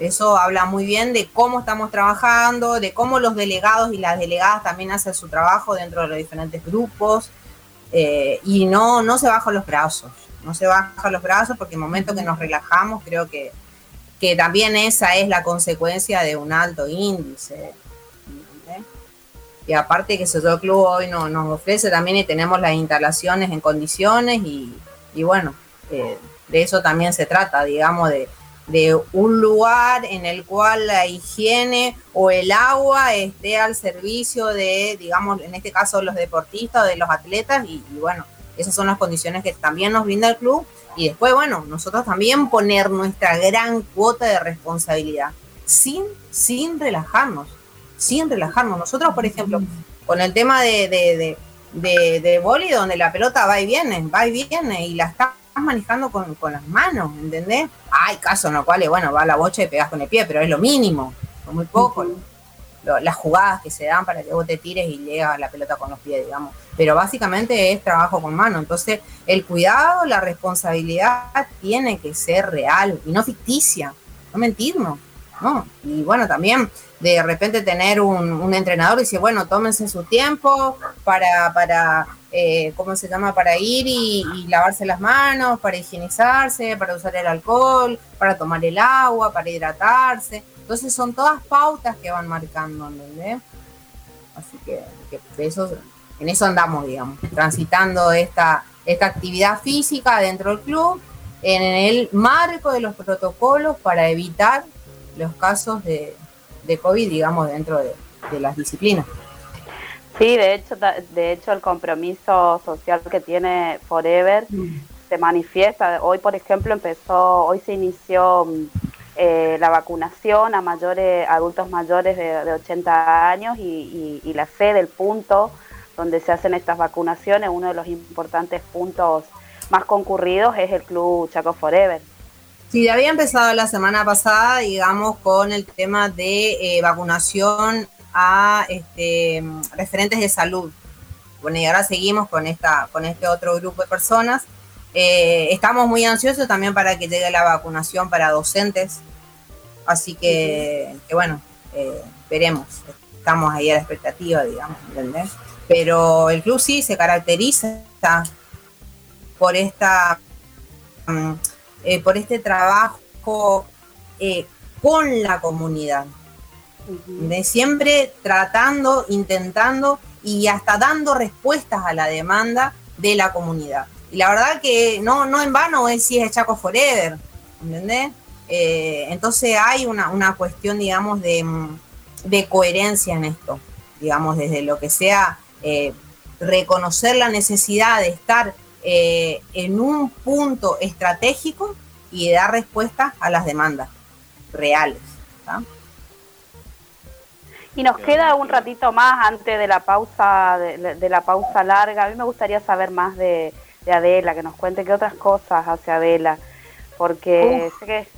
D: eso habla muy bien de cómo estamos trabajando, de cómo los delegados y las delegadas también hacen su trabajo dentro de los diferentes grupos. Eh, y no, no se bajan los brazos, no se bajan los brazos porque el momento que nos relajamos creo que, que también esa es la consecuencia de un alto índice. Y aparte que el Club hoy no, nos ofrece también y tenemos las instalaciones en condiciones y, bueno, eh, de eso también se trata, digamos, de, de un lugar en el cual la higiene o el agua esté al servicio de, digamos, en este caso los deportistas o de los atletas y, bueno, esas son las condiciones que también nos brinda el club y después, bueno, nosotros también poner nuestra gran cuota de responsabilidad sin, sin relajarnos, sin relajarnos. Nosotros, por ejemplo, con el tema de, de, de, de, boli, donde la pelota va y viene, va y viene, y la está manejando con, las manos, ¿entendés? Hay casos en los cuales, bueno, va a la bocha y pegas con el pie, pero es lo mínimo, son muy poco. las jugadas que se dan para que vos te tires y llegas la pelota con los pies, digamos. Pero básicamente es trabajo con mano. Entonces, el cuidado, la responsabilidad tiene que ser real y no ficticia, no mentirnos. ¿no? Y bueno, también de repente tener un, un entrenador y decir, bueno, tómense su tiempo para, para eh, ¿cómo se llama? Para ir y, lavarse las manos, para higienizarse, para usar el alcohol, para tomar el agua, para hidratarse. Entonces son todas pautas que van marcando, ¿entendés? Así que, en eso andamos, digamos, transitando esta, esta actividad física dentro del club en el marco de los protocolos para evitar los casos de COVID, digamos, dentro de las disciplinas.
A: Sí, de hecho, de hecho el compromiso social que tiene Forever mm. se manifiesta. Hoy, por ejemplo, empezó, hoy se inició mm, eh, la vacunación a mayores, adultos mayores de, 80 años y, la fe del punto donde se hacen estas vacunaciones, uno de los importantes puntos más concurridos es el Club Chaco Forever.
D: Sí, ya había empezado la semana pasada, digamos, con el tema de eh, vacunación a este, referentes de salud. Bueno, y ahora seguimos con, esta, con este otro grupo de personas. Eh, estamos muy ansiosos también para que llegue la vacunación para docentes. Así que, bueno, eh, veremos. Estamos ahí a la expectativa, digamos, ¿entendés? Pero el club sí se caracteriza por esta mm, eh, por este trabajo con la comunidad de siempre tratando, intentando y hasta dando respuestas a la demanda de la comunidad. Y la verdad que no, no en vano es si es Chaco Forever, ¿entendés? Eh, entonces hay una, una cuestión, digamos, de, de, coherencia en esto, digamos, desde lo que sea eh, reconocer la necesidad de estar eh, en un punto estratégico y dar respuestas a las demandas reales.
A: Y nos queda un ratito más antes de la pausa de, la pausa larga. A mí me gustaría saber más de, Adela, que nos cuente qué otras cosas hace Adela, porque sé que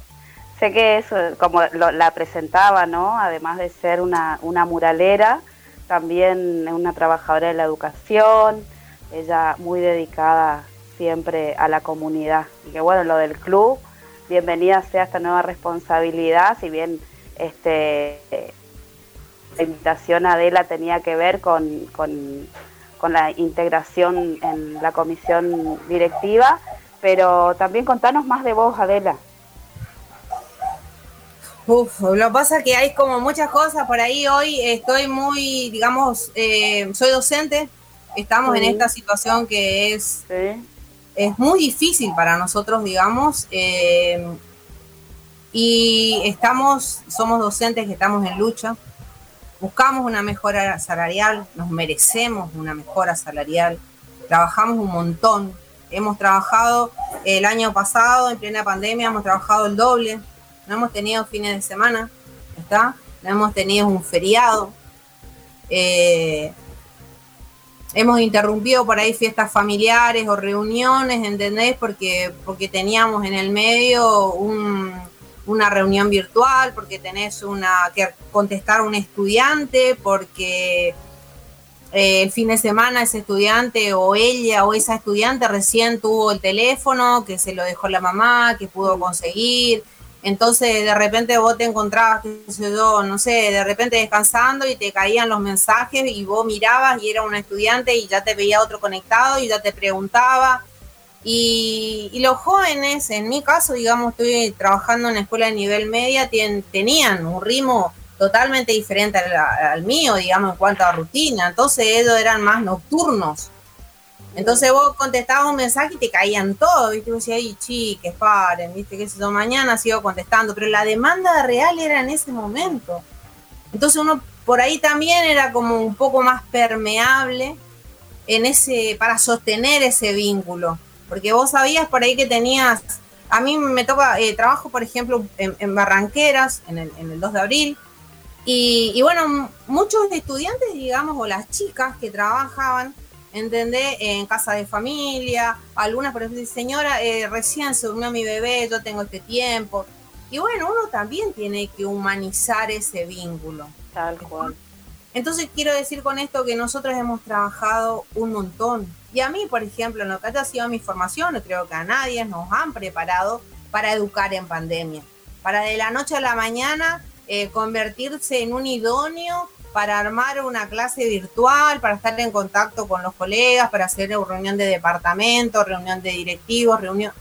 A: sé que es como la presentaba, ¿no? Además de ser una, una muralera, también es una trabajadora de la educación, ella muy dedicada siempre a la comunidad. Y que bueno, lo del club, bienvenida sea esta nueva responsabilidad, si bien este la invitación a Adela tenía que ver con, con, la integración en la comisión directiva, pero también contanos más de vos, Adela.
D: Uf, lo que pasa es que hay como muchas cosas por ahí. Hoy estoy muy, digamos, eh, soy docente, estamos en esta situación que es, es muy difícil para nosotros, digamos, eh, y estamos, somos docentes que estamos en lucha buscamos una mejora salarial, nos merecemos una mejora salarial, trabajamos un montón, hemos trabajado el año pasado, en plena pandemia, hemos trabajado el doble, no hemos tenido fines de semana, ¿está? No hemos tenido un feriado, eh, hemos interrumpido por ahí fiestas familiares o reuniones, ¿entendés? Porque, porque teníamos en el medio un, una reunión virtual, porque tenés una que contestar a un estudiante, porque eh, el fin de semana ese estudiante o ella o esa estudiante recién tuvo el teléfono, que se lo dejó la mamá, que pudo conseguir. Entonces de repente vos te encontrabas, qué sé yo, no sé, de repente descansando y te caían los mensajes y vos mirabas y era un estudiante y ya te veía otro conectado y ya te preguntaba y, los jóvenes, en mi caso, digamos, estoy trabajando en escuela de nivel media, tenían un ritmo totalmente diferente al, mío, digamos, en cuanto a rutina. Entonces ellos eran más nocturnos. Entonces vos contestabas un mensaje y te caían todos, ¿viste? Vos decías, ay, chiques, paren, ¿viste? Que yo mañana sigo contestando, pero la demanda real era en ese momento. Entonces uno por ahí también era como un poco más permeable en ese, para sostener ese vínculo. Porque vos sabías por ahí que tenías, a mí me toca, eh, trabajo por ejemplo en, Barranqueras, en el, en el 2 de abril, y, bueno, muchos estudiantes, digamos, o las chicas que trabajaban, ¿entendés? En casa de familia, algunas, por ejemplo, señora, eh, recién se durmió mi bebé, yo tengo este tiempo. Y bueno, uno también tiene que humanizar ese vínculo.
A: Tal cual.
D: Entonces quiero decir con esto que nosotros hemos trabajado un montón. Y a mí, por ejemplo, en lo que ha sido mi formación, creo que a nadie nos han preparado para educar en pandemia. Para de la noche a la mañana eh, convertirse en un idóneo para armar una clase virtual, para estar en contacto con los colegas, para hacer reunión de departamento, reunión de directivos, reunión...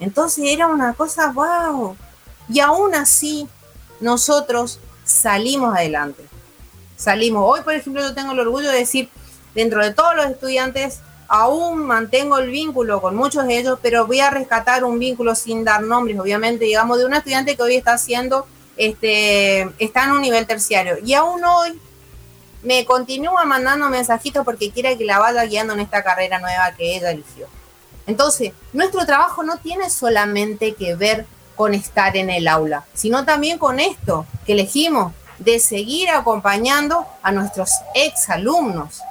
D: Entonces era una cosa, wow. Y aún así, nosotros salimos adelante. Salimos. Hoy, por ejemplo, yo tengo el orgullo de decir, dentro de todos los estudiantes, aún mantengo el vínculo con muchos de ellos, pero voy a rescatar un vínculo sin dar nombres, obviamente, digamos, de una estudiante que hoy está haciendo, este, está en un nivel terciario. Y aún hoy me continúa mandando mensajitos porque quiere que la vaya guiando en esta carrera nueva que ella eligió. Entonces, nuestro trabajo no tiene solamente que ver con estar en el aula, sino también con esto que elegimos de seguir acompañando a nuestros exalumnos.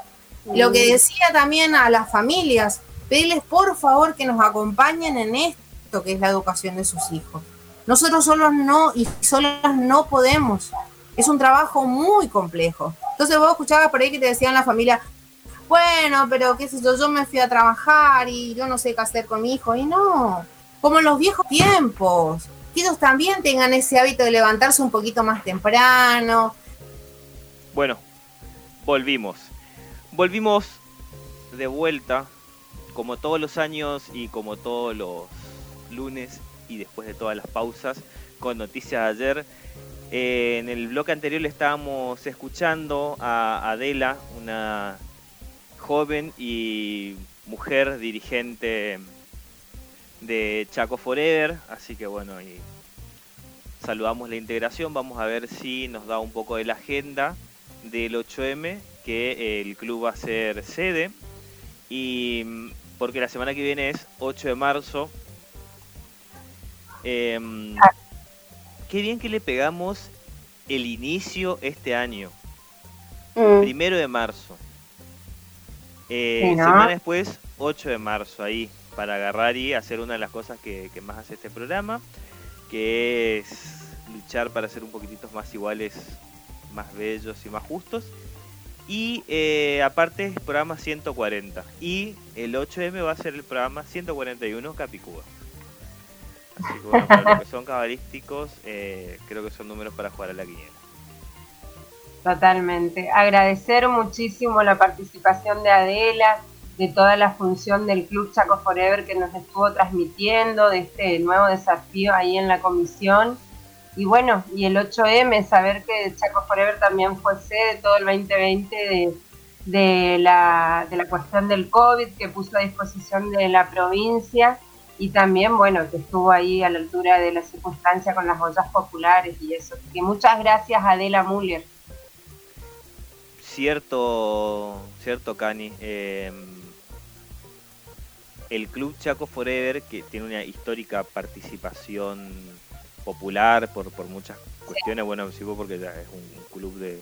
D: Lo que decía también a las familias, pedirles por favor que nos acompañen en esto que es la educación de sus hijos. Nosotros solos no y solas no podemos. Es un trabajo muy complejo. Entonces vos escuchabas por ahí que te decían la familia, bueno, pero qué sé yo, yo me fui a trabajar y yo no sé qué hacer con mi hijo. Y no, como en los viejos tiempos, también tengan ese hábito de levantarse un poquito más temprano.
B: Bueno, volvimos. Volvimos de vuelta, como todos los años y como todos los lunes y después de todas las pausas, con noticias de ayer. Eh, en el bloque anterior estábamos escuchando a Adela, una joven y mujer dirigente de Chaco Forever, así que bueno, y saludamos la integración, vamos a ver si nos da un poco de la agenda del 8M, que el club va a ser sede, y porque la semana que viene es 8 de marzo. Em, qué bien que le pegamos el inicio este año, mm. primero de marzo. Eh, semana después, 8 de marzo, ahí para agarrar y hacer una de las cosas que, más hace este programa, que es luchar para ser un poquitito más iguales, más bellos y más justos. Y eh, aparte es programa 140. Y el 8M va a ser el programa 141 Capicúa. Así que bueno, para los que son cabalísticos, eh, creo que son números para jugar a la quiniela.
C: Totalmente. Agradecer muchísimo la participación de Adela, de toda la función del Club Chaco Forever que nos estuvo transmitiendo, de este nuevo desafío ahí en la comisión. Y bueno, y el 8M, saber que Chaco Forever también fue sede todo el 2020 de, de, la, de la cuestión del COVID que puso a disposición de la provincia y también, bueno, que estuvo ahí a la altura de la circunstancia con las ollas populares y eso. Que muchas gracias Adela Müller.
B: Cierto, cierto, Cani. Eh, el Club Chaco Forever, que tiene una histórica participación popular por, por muchas cuestiones, bueno, sí, porque ya es un, club de,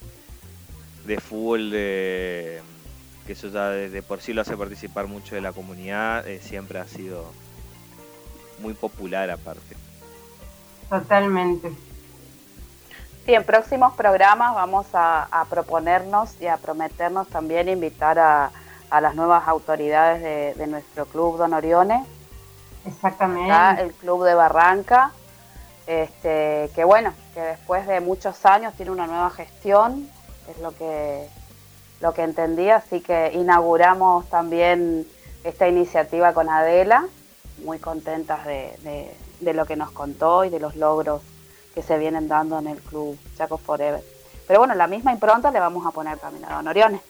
B: de fútbol de, que eso ya de, por sí lo hace participar mucho de la comunidad, eh, siempre ha sido muy popular aparte.
C: Totalmente.
A: Sí, en próximos programas vamos a proponernos y a prometernos también invitar a, a las nuevas autoridades de, nuestro club Don Orione.
C: Exactamente.
A: el club de Barranca, este, que bueno, que después de muchos años tiene una nueva gestión, es lo que, lo que entendí, así que inauguramos también esta iniciativa con Adela, muy contentas de, de lo que nos contó y de los logros que se vienen dando en el club Chaco Forever. Pero bueno, la misma impronta le vamos a poner también a Don Orione.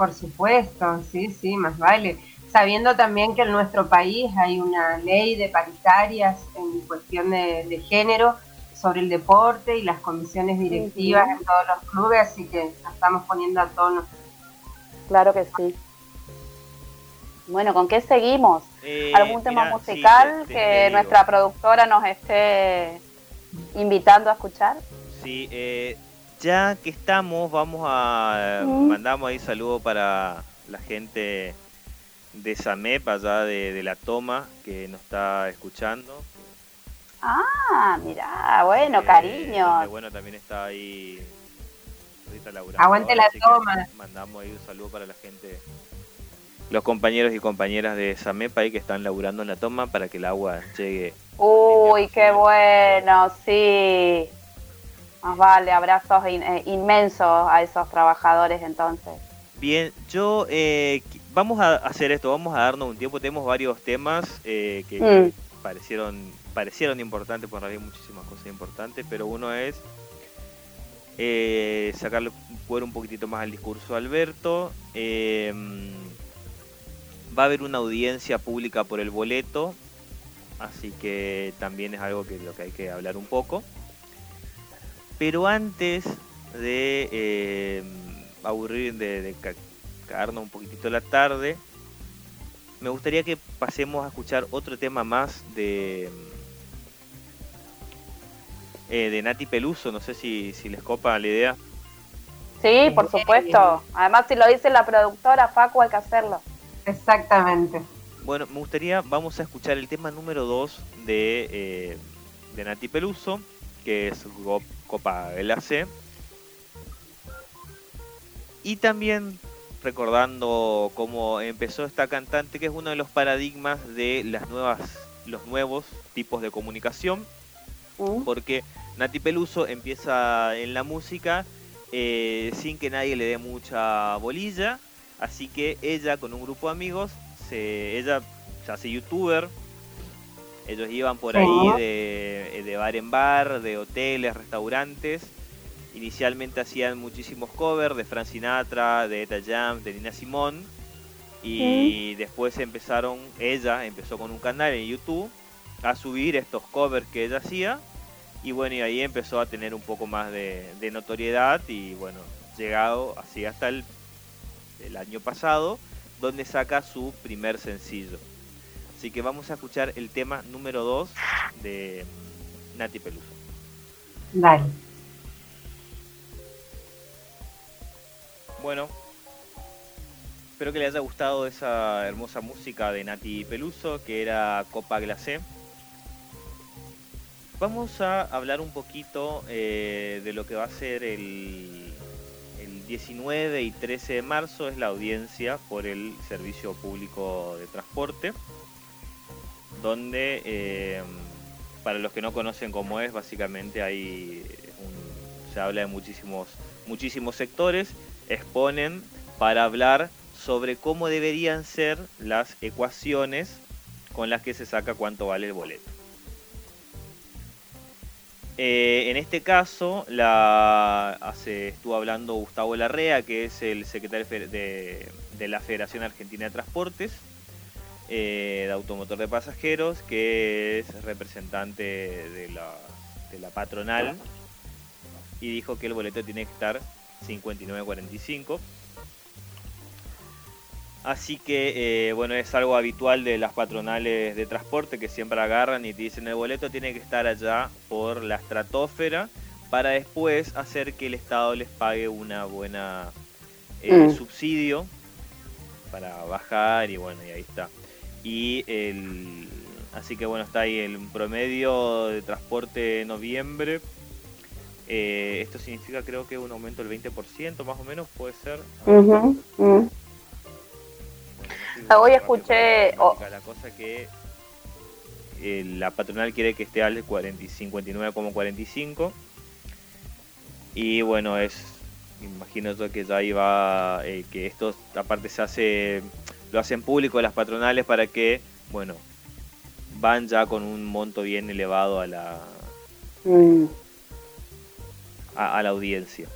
C: Por supuesto, sí, sí, más vale. sabiendo también que en nuestro país hay una ley de paritarias en cuestión de, género sobre el deporte y las comisiones directivas en todos los clubes, así que estamos poniendo a tono.
A: Claro que sí. Bueno, ¿con qué seguimos? Eh, ¿Algún tema musical que nuestra productora nos esté invitando a escuchar?
B: Sí, eh, ya que estamos, vamos a mandamos ahí saludo para la gente de Samep, allá de, la toma, que nos está escuchando.
A: Ah, mira, bueno, eh, cariño.
B: bueno, también está ahí
C: Aguante la toma.
B: Mandamos ahí un saludo para la gente, los compañeros y compañeras de Samep ahí que están laburando en la toma para que el agua llegue.
A: Uy, qué bueno, sí. Más vale, abrazos eh, inmensos a esos trabajadores entonces.
B: Bien, yo eh, vamos a hacer esto, vamos a darnos un tiempo, tenemos varios temas eh, que mm. parecieron parecieron importantes, por hay muchísimas cosas importantes, pero uno es eh, sacarle poder un poquitito más al discurso de Alberto. va a haber una audiencia pública por el boleto, así que también es algo que lo que hay que hablar un poco. Pero antes de aburrir, de, de caernos un poquitito la tarde, me gustaría que pasemos a escuchar otro tema más de eh, de Nati Peluso. No sé si, si les copa la idea.
A: Sí, por supuesto. Además, si lo dice la productora, Facu, hay que hacerlo.
C: Exactamente.
B: Bueno, me gustaría, vamos a escuchar el tema número 2 de, eh, de Nati Peluso, que es Copa LAC. Y también recordando cómo empezó esta cantante, que es uno de los paradigmas de las nuevas, los nuevos tipos de comunicación, uh. porque Nati Peluso empieza en la música eh, sin que nadie le dé mucha bolilla, así que ella con un grupo de amigos, se, ella se hace youtuber, ellos iban por ahí de, de bar en bar, de hoteles, restaurantes, Inicialmente hacían muchísimos covers de Frank Sinatra, de Eta Jam, de Nina Simone. Y después empezaron, ella empezó con un canal en YouTube a subir estos covers que ella hacía. Y bueno, y ahí empezó a tener un poco más de, notoriedad y bueno, llegado así hasta el, el año pasado, donde saca su primer sencillo. Así que vamos a escuchar el tema número 2 de Nati Peluso.
C: Dale.
B: Bueno, espero que les haya gustado esa hermosa música de Nati Peluso, que era Copa Glacé. Vamos a hablar un poquito eh, de lo que va a ser el, el 19 y 13 de marzo, es la audiencia por el Servicio Público de Transporte, donde, eh, para los que no conocen cómo es, básicamente hay se habla de muchísimos, muchísimos sectores exponen para hablar sobre cómo deberían ser las ecuaciones con las que se saca cuánto vale el boleto. Eh, en este caso la estuvo hablando Gustavo Larrea, que es el secretario de, la Federación Argentina de Transportes, eh, de Automotor de Pasajeros, que es representante de la, de la patronal, y dijo que el boleto tiene que estar 59.45. Así que, eh, bueno, es algo habitual de las patronales de transporte que siempre agarran y te dicen el boleto tiene que estar allá por la estratosfera para después hacer que el Estado les pague una buena eh, mm. subsidio para bajar y bueno, y ahí está. Y el, así que bueno, está ahí el promedio de transporte noviembre. Eh, esto significa creo que un aumento del 20% más o menos, puede ser.
A: Hoy escuché...
B: La cosa que eh, la patronal quiere que esté al 59,45 y bueno, es imagino yo que ya iba eh, que esto aparte se hace lo hacen público las patronales para que bueno van ya con un monto bien elevado a la mm a, la audiencia.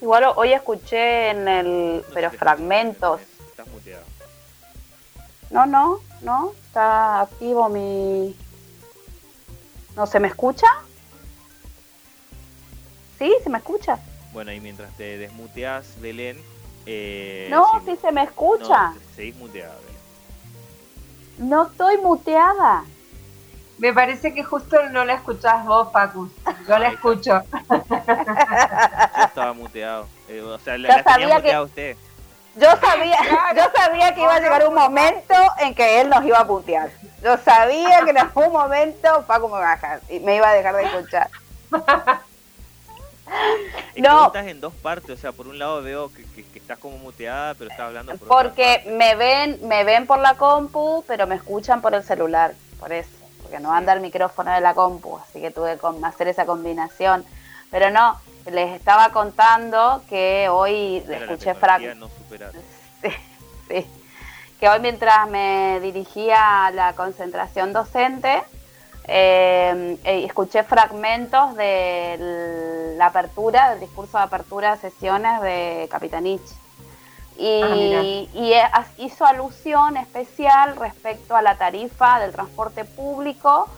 A: Igual hoy escuché en el, pero fragmentos. No, no, no, está activo mi... ¿No se me escucha? ¿Sí? ¿Se me escucha?
B: Bueno, y mientras te desmuteas, Belén... Eh,
A: no, sí se me escucha.
B: No, seguís muteada,
A: Belén. No estoy muteada.
C: Me parece que justo no la escuchás vos, Paco. Yo la escucho.
B: Yo estaba muteado. Eh, o sea, la, tenía muteada usted.
A: Yo sabía, yo sabía que iba a llegar un momento en que él nos iba a putear. Yo sabía que en algún momento Paco me iba a dejar y me iba a dejar de escuchar.
B: no. estás en dos partes, o sea, por un lado veo que, estás como muteada, pero estás hablando
A: por Porque me ven, me ven por la compu, pero me escuchan por el celular, por eso, porque no anda el micrófono de la compu, así que tuve que hacer esa combinación. Pero no, les estaba contando que hoy escuché fragmentos. sí, que hoy mientras me dirigía a la concentración docente, eh, eh, escuché fragmentos de la apertura, del discurso de apertura de sesiones de Capitanich. Y, ah, y, hizo alusión especial respecto a la tarifa del transporte público,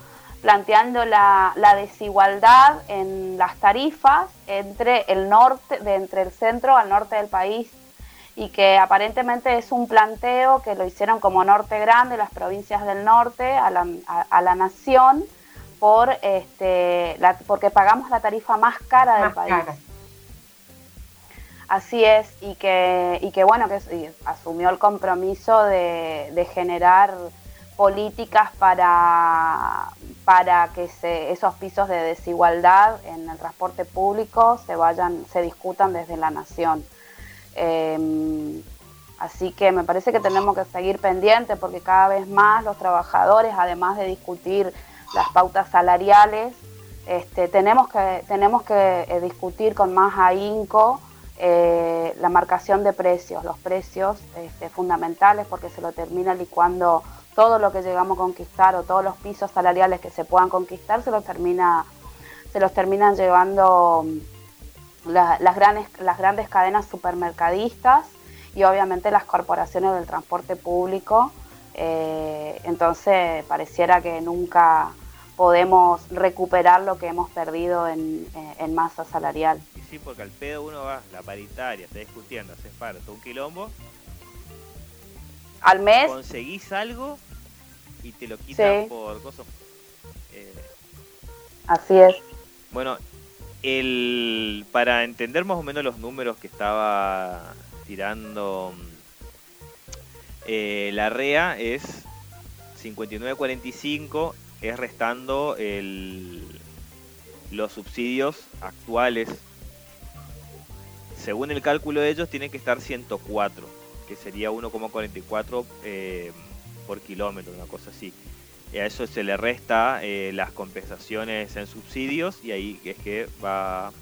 A: planteando la, la desigualdad en las tarifas entre el norte, de entre el centro al norte del país y que aparentemente es un planteo que lo hicieron como Norte Grande, las provincias del norte, a la, a, la nación, por este, la, porque pagamos la tarifa más cara del país. Así es, y que, y que bueno, que asumió el compromiso de, de generar políticas para, para que se, esos pisos de desigualdad en el transporte público se vayan, se discutan desde la nación. Em, así que me parece que tenemos que seguir pendientes porque cada vez más los trabajadores, además de discutir las pautas salariales, este, tenemos que, tenemos que eh, discutir con más ahínco eh, la marcación de precios, los precios este, fundamentales porque se lo termina licuando todo lo que llegamos a conquistar o todos los pisos salariales que se puedan conquistar se los termina se los terminan llevando las, grandes, las grandes cadenas supermercadistas y obviamente las corporaciones del transporte público. Eh, entonces pareciera que nunca podemos recuperar lo que hemos perdido en, masa salarial.
B: Y sí, porque al pedo uno va, la paritaria, está discutiendo, hace falta un quilombo.
A: Al mes.
B: Conseguís algo y te lo quitan por cosas.
A: Eh, Así es.
B: Bueno, el, para entender más o menos los números que estaba tirando eh, la REA es 59.45 es restando el, los subsidios actuales. Según el cálculo de ellos, tiene que estar 104, que sería 1,44 eh, por kilómetro, una cosa así y a eso se le resta eh, las compensaciones en subsidios y ahí es que va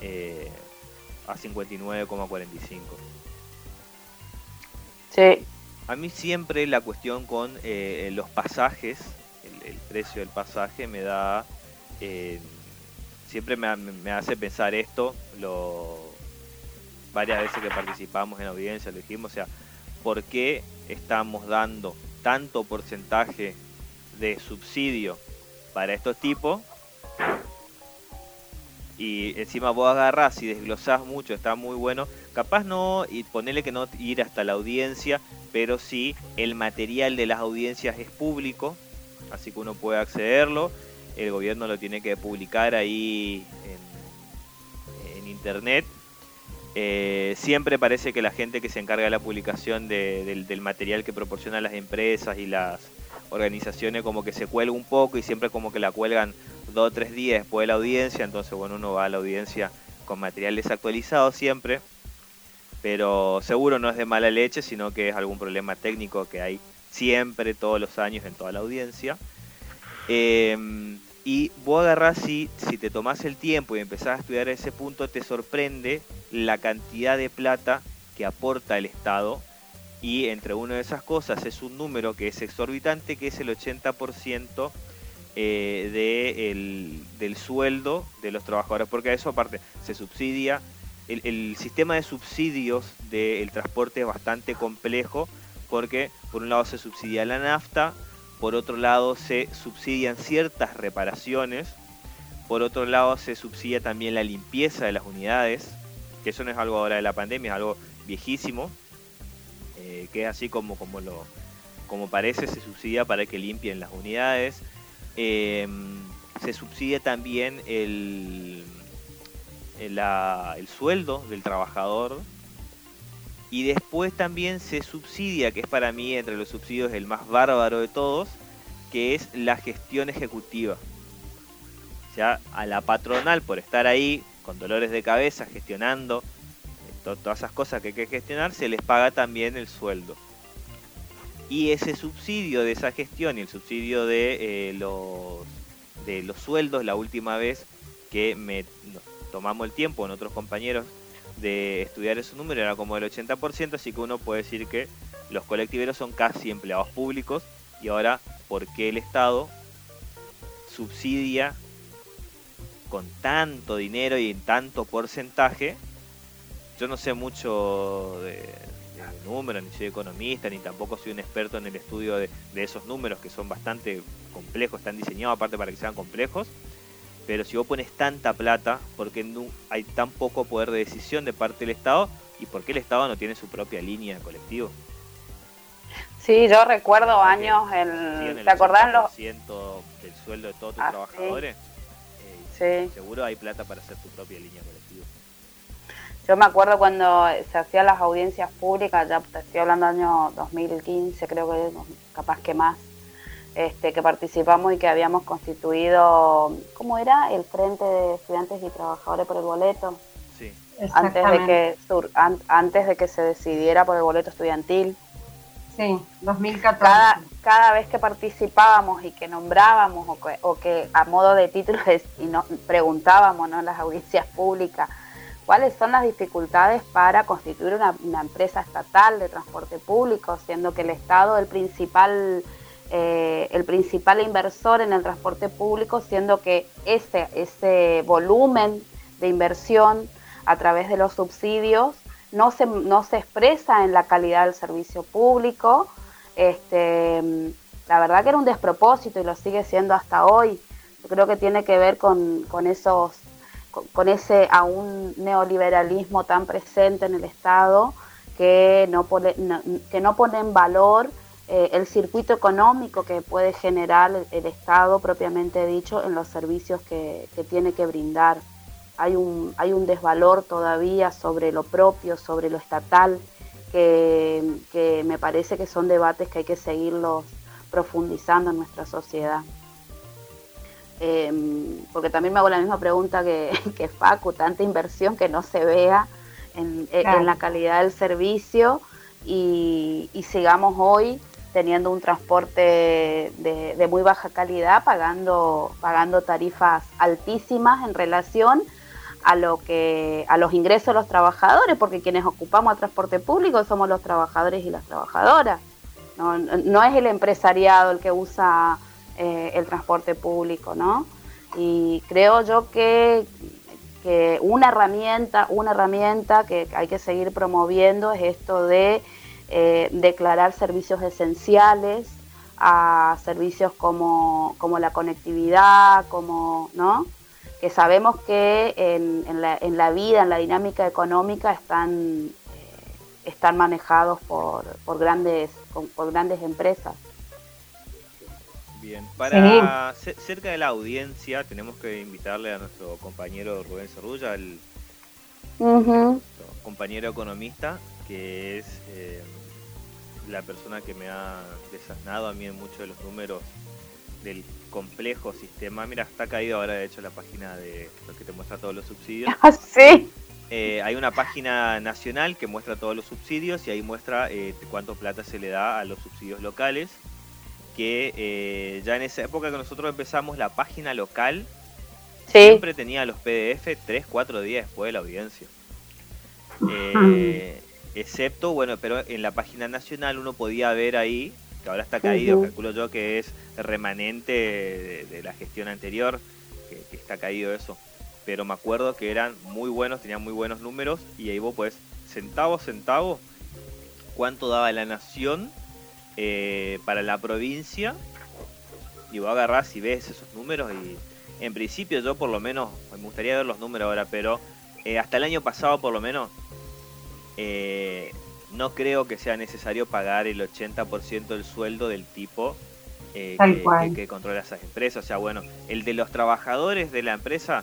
B: eh, a 59,45.
A: Sí.
B: A mí siempre la cuestión con eh, los pasajes, el, precio del pasaje me da, siempre me, me, hace pensar esto, lo, varias veces que participamos en audiencia lo dijimos, o sea, ¿por qué estamos dando tanto porcentaje de subsidio para estos tipos y encima vos agarrás y desglosás mucho, está muy bueno. Capaz no, y ponerle que no ir hasta la audiencia, pero sí el material de las audiencias es público, así que uno puede accederlo. El gobierno lo tiene que publicar ahí en, internet. Eh, siempre parece que la gente que se encarga de la publicación del material que proporcionan las empresas y las organizaciones como que se cuelga un poco y siempre como que la cuelgan dos o tres días después de la audiencia, entonces bueno, uno va a la audiencia con materiales actualizados siempre, pero seguro no es de mala leche, sino que es algún problema técnico que hay siempre, todos los años, en toda la audiencia. Em, y vos agarrás, si, si te tomás el tiempo y empezás a estudiar ese punto, te sorprende la cantidad de plata que aporta el Estado y entre una de esas cosas es un número que es exorbitante, que es el 80% eh, de del sueldo de los trabajadores, porque a eso aparte se subsidia, el, sistema de subsidios del transporte es bastante complejo, porque por un lado se subsidia la nafta, por otro lado se subsidian ciertas reparaciones, por otro lado se subsidia también la limpieza de las unidades, que eso no es algo ahora de la pandemia, es algo viejísimo, eh, que es así como, como, lo, como parece, se subsidia para que limpien las unidades. Em, se subsidia también el, el sueldo del trabajador, y después también se subsidia, que es para mí entre los subsidios el más bárbaro de todos, que es la gestión ejecutiva. O sea, a la patronal por estar ahí con dolores de cabeza gestionando todas esas cosas que hay que gestionar, se les paga también el sueldo. Y ese subsidio de esa gestión y el subsidio de, eh, los, de los sueldos, la última vez que me tomamos el tiempo con otros compañeros de estudiar ese número era como el 80%, así que uno puede decir que los colectiveros son casi empleados públicos y ahora, ¿por qué el Estado subsidia con tanto dinero y en tanto porcentaje? Yo no sé mucho de, números, ni soy economista, ni tampoco soy un experto en el estudio de, de esos números que son bastante complejos, están diseñados aparte para que sean complejos pero si vos pones tanta plata, porque hay tan poco poder de decisión de parte del Estado y por qué el Estado no tiene su propia línea de colectivo?
A: Sí, yo recuerdo años, el, ¿te acordás los...?
B: del sueldo de todos tus ah, trabajadores. Eh, sí. Seguro hay plata para hacer tu propia línea colectiva.
A: Yo me acuerdo cuando se hacían las audiencias públicas, ya te estoy hablando del año 2015, creo que capaz que más, este, que participamos y que habíamos constituido, ¿cómo era? El Frente de Estudiantes y Trabajadores por el Boleto.
B: Sí.
A: Antes de, que, antes de que se decidiera por el boleto estudiantil.
C: Sí, 2014.
A: Cada, cada vez que participábamos y que nombrábamos o que, a modo de título y nos preguntábamos ¿no? en las audiencias públicas cuáles son las dificultades para constituir una, empresa estatal de transporte público, siendo que el Estado el principal eh, el principal inversor en el transporte público, siendo que ese, ese volumen de inversión a través de los subsidios no se, no se expresa en la calidad del servicio público. Este, la verdad que era un despropósito y lo sigue siendo hasta hoy. Yo creo que tiene que ver con, con esos con, ese aún neoliberalismo tan presente en el Estado que no pone, que no pone en valor eh, el circuito económico que puede generar el, Estado propiamente dicho en los servicios que, tiene que brindar. Hay un, hay un desvalor todavía sobre lo propio, sobre lo estatal, que, me parece que son debates que hay que seguirlos profundizando en nuestra sociedad. Em, porque también me hago la misma pregunta que, que Facu, tanta inversión que no se vea en, la calidad del servicio y, y sigamos hoy teniendo un transporte de, muy baja calidad, pagando, pagando tarifas altísimas en relación a lo que a los ingresos de los trabajadores, porque quienes ocupamos el transporte público somos los trabajadores y las trabajadoras. No, es el empresariado el que usa eh, el transporte público, ¿no? Y creo yo que, que una herramienta, una herramienta que hay que seguir promoviendo es esto de eh, declarar servicios esenciales a servicios como, la conectividad, como, ¿no? que sabemos que en, la, en, la, vida, en la dinámica económica están, eh, están manejados por, por, grandes, por grandes empresas.
B: Bien, para cerca de la audiencia tenemos que invitarle a nuestro compañero Rubén Cerrulla, el compañero economista, que es eh, la persona que me ha desasnado a mí en muchos de los números del complejo sistema. Mira, está caído ahora de hecho la página de lo que te muestra todos los subsidios.
A: Ah, sí.
B: Eh, hay una página nacional que muestra todos los subsidios y ahí muestra eh, cuánto plata se le da a los subsidios locales. Que eh, ya en esa época que nosotros empezamos la página local, siempre tenía los PDF 3, 4 días después de la audiencia. Eh, excepto, bueno, pero en la página nacional uno podía ver ahí, que ahora está caído, calculo yo que es remanente de, la gestión anterior, que, está caído eso. Pero me acuerdo que eran muy buenos, tenían muy buenos números y ahí vos pues centavo centavo cuánto daba la nación eh, para la provincia. Y vos agarrás y ves esos números y en principio yo por lo menos, me gustaría ver los números ahora, pero eh, hasta el año pasado por lo menos eh, no creo que sea necesario pagar el 80% del sueldo del tipo que, que, controla esas empresas. O sea, bueno, el de los trabajadores de la empresa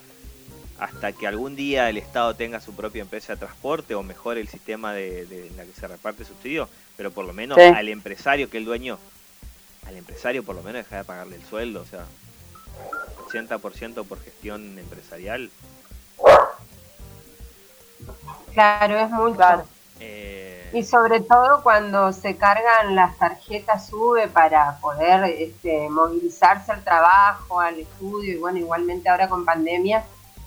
B: hasta que algún día el Estado tenga su propia empresa de transporte o mejore el sistema de, de en la que se reparte subsidio, pero por lo menos al empresario que el dueño, al empresario por lo menos deja de pagarle el sueldo, o sea, 80% por gestión empresarial.
C: Claro, es muy caro. Eh, y sobre todo cuando se cargan las tarjetas SUBE para poder este, movilizarse al trabajo, al estudio, y bueno, igualmente ahora con pandemia,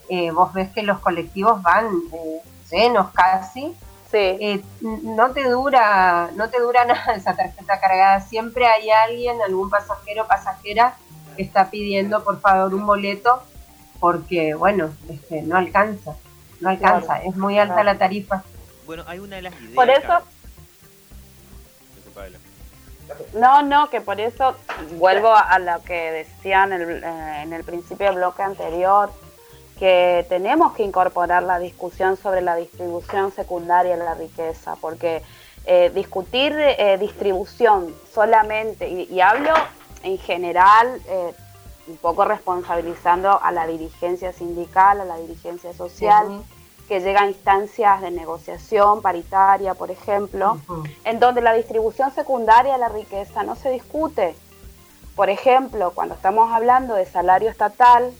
C: eh, vos ves que los colectivos van eh, llenos casi.
A: Sí.
C: Eh, no te dura, no te dura nada esa tarjeta cargada. Siempre hay alguien, algún pasajero, pasajera, que está pidiendo por favor un boleto, porque bueno, este, no alcanza, no alcanza, es muy alta la tarifa.
B: Bueno, hay una de las ideas.
A: Por eso. No, no, que por eso vuelvo a lo que decían en el, en el principio del bloque anterior que tenemos que incorporar la discusión sobre la distribución secundaria de la riqueza, porque eh, discutir eh, distribución solamente, y, hablo en general, eh, un poco responsabilizando a la dirigencia sindical, a la dirigencia social, que llega a instancias de negociación paritaria, por ejemplo, en donde la distribución secundaria de la riqueza no se discute. Por ejemplo, cuando estamos hablando de salario estatal,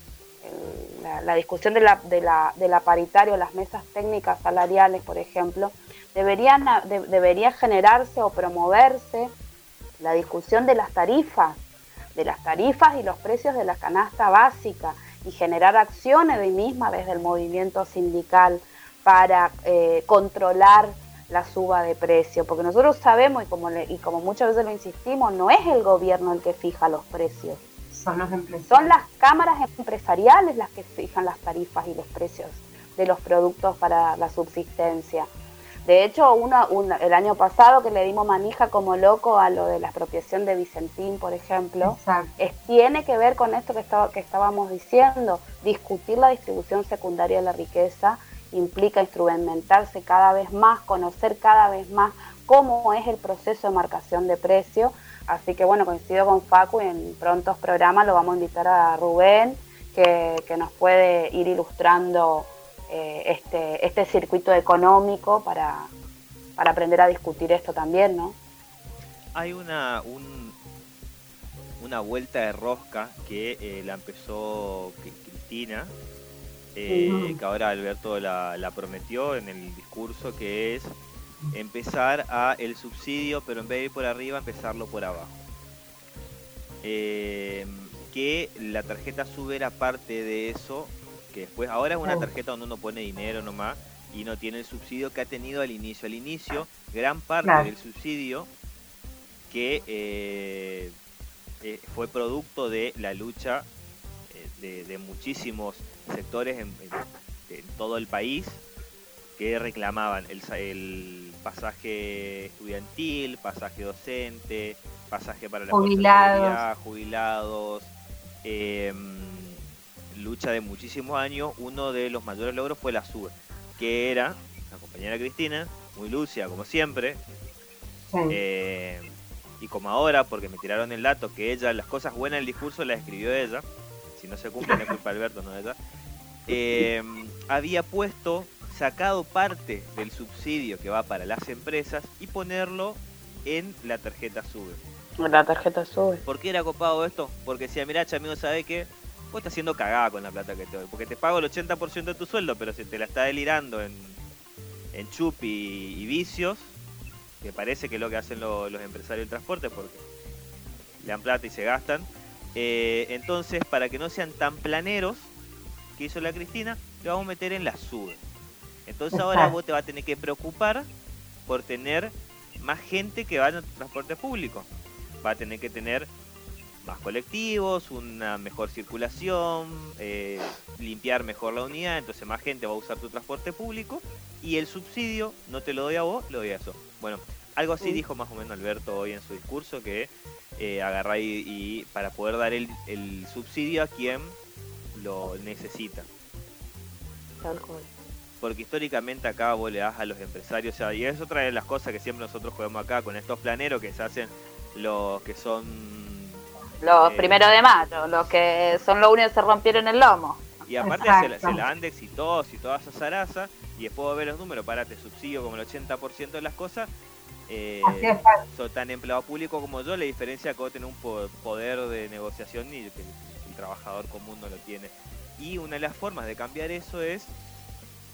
A: la, discusión de la, de, la, de la paritaria o las mesas técnicas salariales, por ejemplo, deberían, debería generarse o promoverse la discusión de las tarifas, de las tarifas y los precios de la canasta básica y generar acciones de misma desde el movimiento sindical para eh, controlar la suba de precio, porque nosotros sabemos y como, y como muchas veces lo insistimos, no es el gobierno el que fija los precios, son las cámaras empresariales las que fijan las tarifas y los precios de los productos para la subsistencia. De hecho, el año pasado que le dimos manija como loco a lo de la expropiación de Vicentín, por ejemplo, tiene que ver con esto que, estaba, que estábamos diciendo. Discutir la distribución secundaria de la riqueza implica instrumentarse cada vez más, conocer cada vez más cómo es el proceso de marcación de precio Así que bueno, coincido con Facu y en prontos programas lo vamos a invitar a Rubén, que, nos puede ir ilustrando eh, este, este circuito económico para, aprender a discutir esto también, ¿no?
B: Hay una, una vuelta de rosca que eh, la empezó Cristina, eh, que ahora Alberto la, la prometió en el discurso, que es empezar a el subsidio, pero en vez de ir por arriba, empezarlo por abajo. Eh, que la tarjeta sube era parte de eso, que después ahora es una tarjeta donde uno pone dinero nomás y no tiene el subsidio que ha tenido al inicio. Al inicio, gran parte del subsidio que eh, eh, fue producto de la lucha de, muchísimos sectores en, todo el país que reclamaban el, el pasaje estudiantil, pasaje docente, pasaje para la
C: jubilados,
B: jubilados em, lucha de muchísimos años. Uno de los mayores logros fue la SUBE, que era la compañera Cristina, muy lúcida como siempre. Em, y como ahora, porque me tiraron el dato que ella, las cosas buenas del discurso las escribió ella, si no se cumplen es culpa de Alberto, no de ella, em, había puesto sacado parte del subsidio que va para las empresas y ponerlo en la tarjeta SUBE.
A: La tarjeta SUBE.
B: ¿Por qué era copado esto? Porque decía, mira, amigo, ¿sabe qué? Vos estás haciendo cagada con la plata que te doy. Porque te pago el 80% de tu sueldo, pero si te la está delirando en, en chupi y, vicios, que parece que es lo que hacen los empresarios del transporte, porque le dan plata y se gastan. Eh, entonces, para que no sean tan planeros, que hizo la Cristina, le vamos a meter en la SUBE. Entonces ahora vos te vas a tener que preocupar por tener más gente que vaya en transporte público. Va a tener que tener más colectivos, una mejor circulación, eh, limpiar mejor la unidad, entonces más gente va a usar tu transporte público y el subsidio no te lo doy a vos, lo doy a eso. Bueno, Algo así dijo más o menos Alberto hoy en su discurso, que eh, y, para poder dar el, el subsidio a quien lo necesita.
A: Tal cual
B: porque históricamente acá vos le das a los empresarios, o sea, y es otra de las cosas que siempre nosotros jugamos acá con estos planeros que se hacen los que son...
A: Los eh, primeros de mayo, los que son los únicos que se rompieron el lomo.
B: Y aparte se la, dan de exitosos y toda esa zaraza, y después de ver los números, para te subsidio como el 80% de las cosas, eh, son tan empleado público como yo, la diferencia es que vos tenés un poder de negociación y que el trabajador común no lo tiene. Y una de las formas de cambiar eso es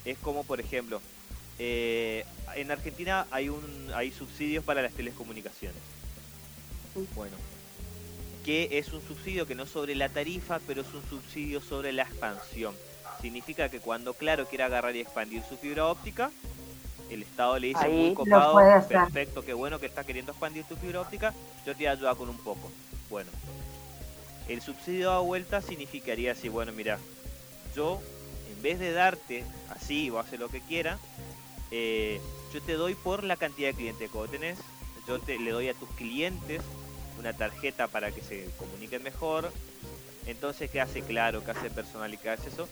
B: es como, por ejemplo, eh, en Argentina hay, un, hay subsidios para las telecomunicaciones. Bueno, que es un subsidio que no sobre la tarifa, pero es un subsidio sobre la expansión. Significa que cuando Claro quiere agarrar y expandir su fibra óptica, el Estado le dice muy copado, perfecto, qué bueno que está queriendo expandir tu fibra óptica, yo te ayudo con un poco. Bueno, el subsidio a vuelta significaría así, bueno, mira, yo vez de darte así o hace lo que quiera, eh, yo te doy por la cantidad de clientes que vos tenés, yo te, le doy a tus clientes una tarjeta para que se comuniquen mejor. Entonces, ¿qué hace claro? ¿Qué hace personal y qué hace eso?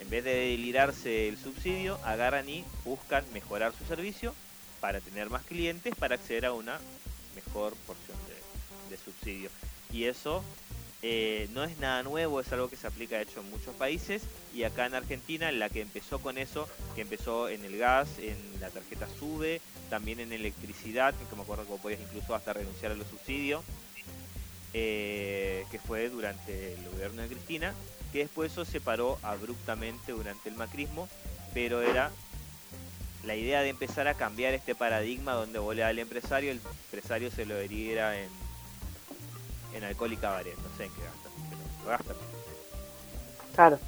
B: En vez de delirarse el subsidio, agarran y buscan mejorar su servicio para tener más clientes, para acceder a una mejor porción de subsidio. Y eso eh, no es nada nuevo, es algo que se aplica de hecho en muchos países. Y acá en Argentina la que empezó con eso, que empezó en el gas, en la tarjeta SUBE, también en electricidad, que me acuerdo que podías incluso hasta renunciar a los subsidios, eh, que fue durante el gobierno de Cristina, que después eso se paró abruptamente durante el macrismo, pero era la idea de empezar a cambiar este paradigma donde vos al empresario, el empresario se lo heriera en en alcohol y cabaret, no sé en qué gastan, pero lo gastan.
A: Claro.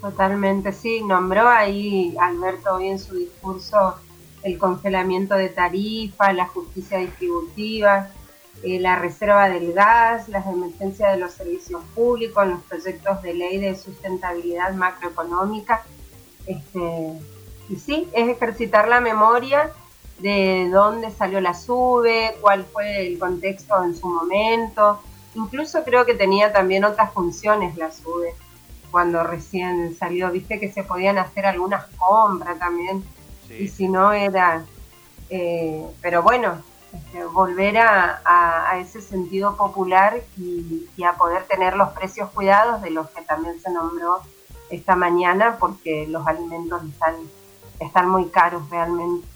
C: Totalmente, sí, nombró ahí Alberto hoy en su discurso el congelamiento de tarifas, la justicia distributiva, eh, la reserva del gas, las emergencias de los servicios públicos, los proyectos de ley de sustentabilidad macroeconómica. Este, y sí, es ejercitar la memoria de dónde salió la SUBE, cuál fue el contexto en su momento. Incluso creo que tenía también otras funciones la SUBE cuando recién salió. Viste que se podían hacer algunas compras también. Y si no era... Eh, pero bueno, este, volver a, ese sentido popular y, a poder tener los precios cuidados de los que también se nombró esta mañana porque los alimentos están, están muy caros realmente.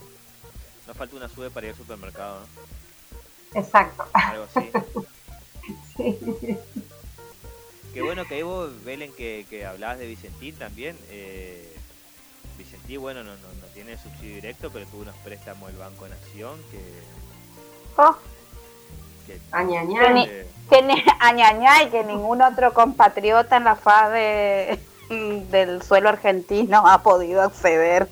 B: No falta una sube para ir al supermercado,
C: ¿no? Exacto.
B: Algo así. sí. Qué bueno que vos, Belén, que, que hablabas de Vicentín también. Eh, Vicentín, bueno, no, no, tiene subsidio directo, pero tuvo unos préstamos del Banco Nación que...
A: Oh. Que. Que, y que ningún otro compatriota en la faz de, del suelo argentino ha podido acceder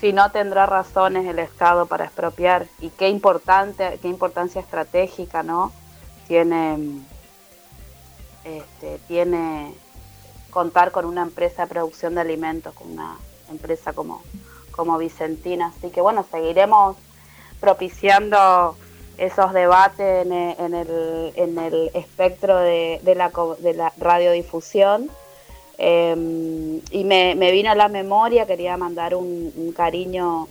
A: si no tendrá razones el Estado para expropiar. Y qué importante qué importancia estratégica no tiene este, tiene contar con una empresa de producción de alimentos con una empresa como como Vicentina. Así que bueno seguiremos propiciando esos debates en, el, en el espectro de, de, la, de la radiodifusión Em, y me, vino a la memoria, quería mandar un, cariño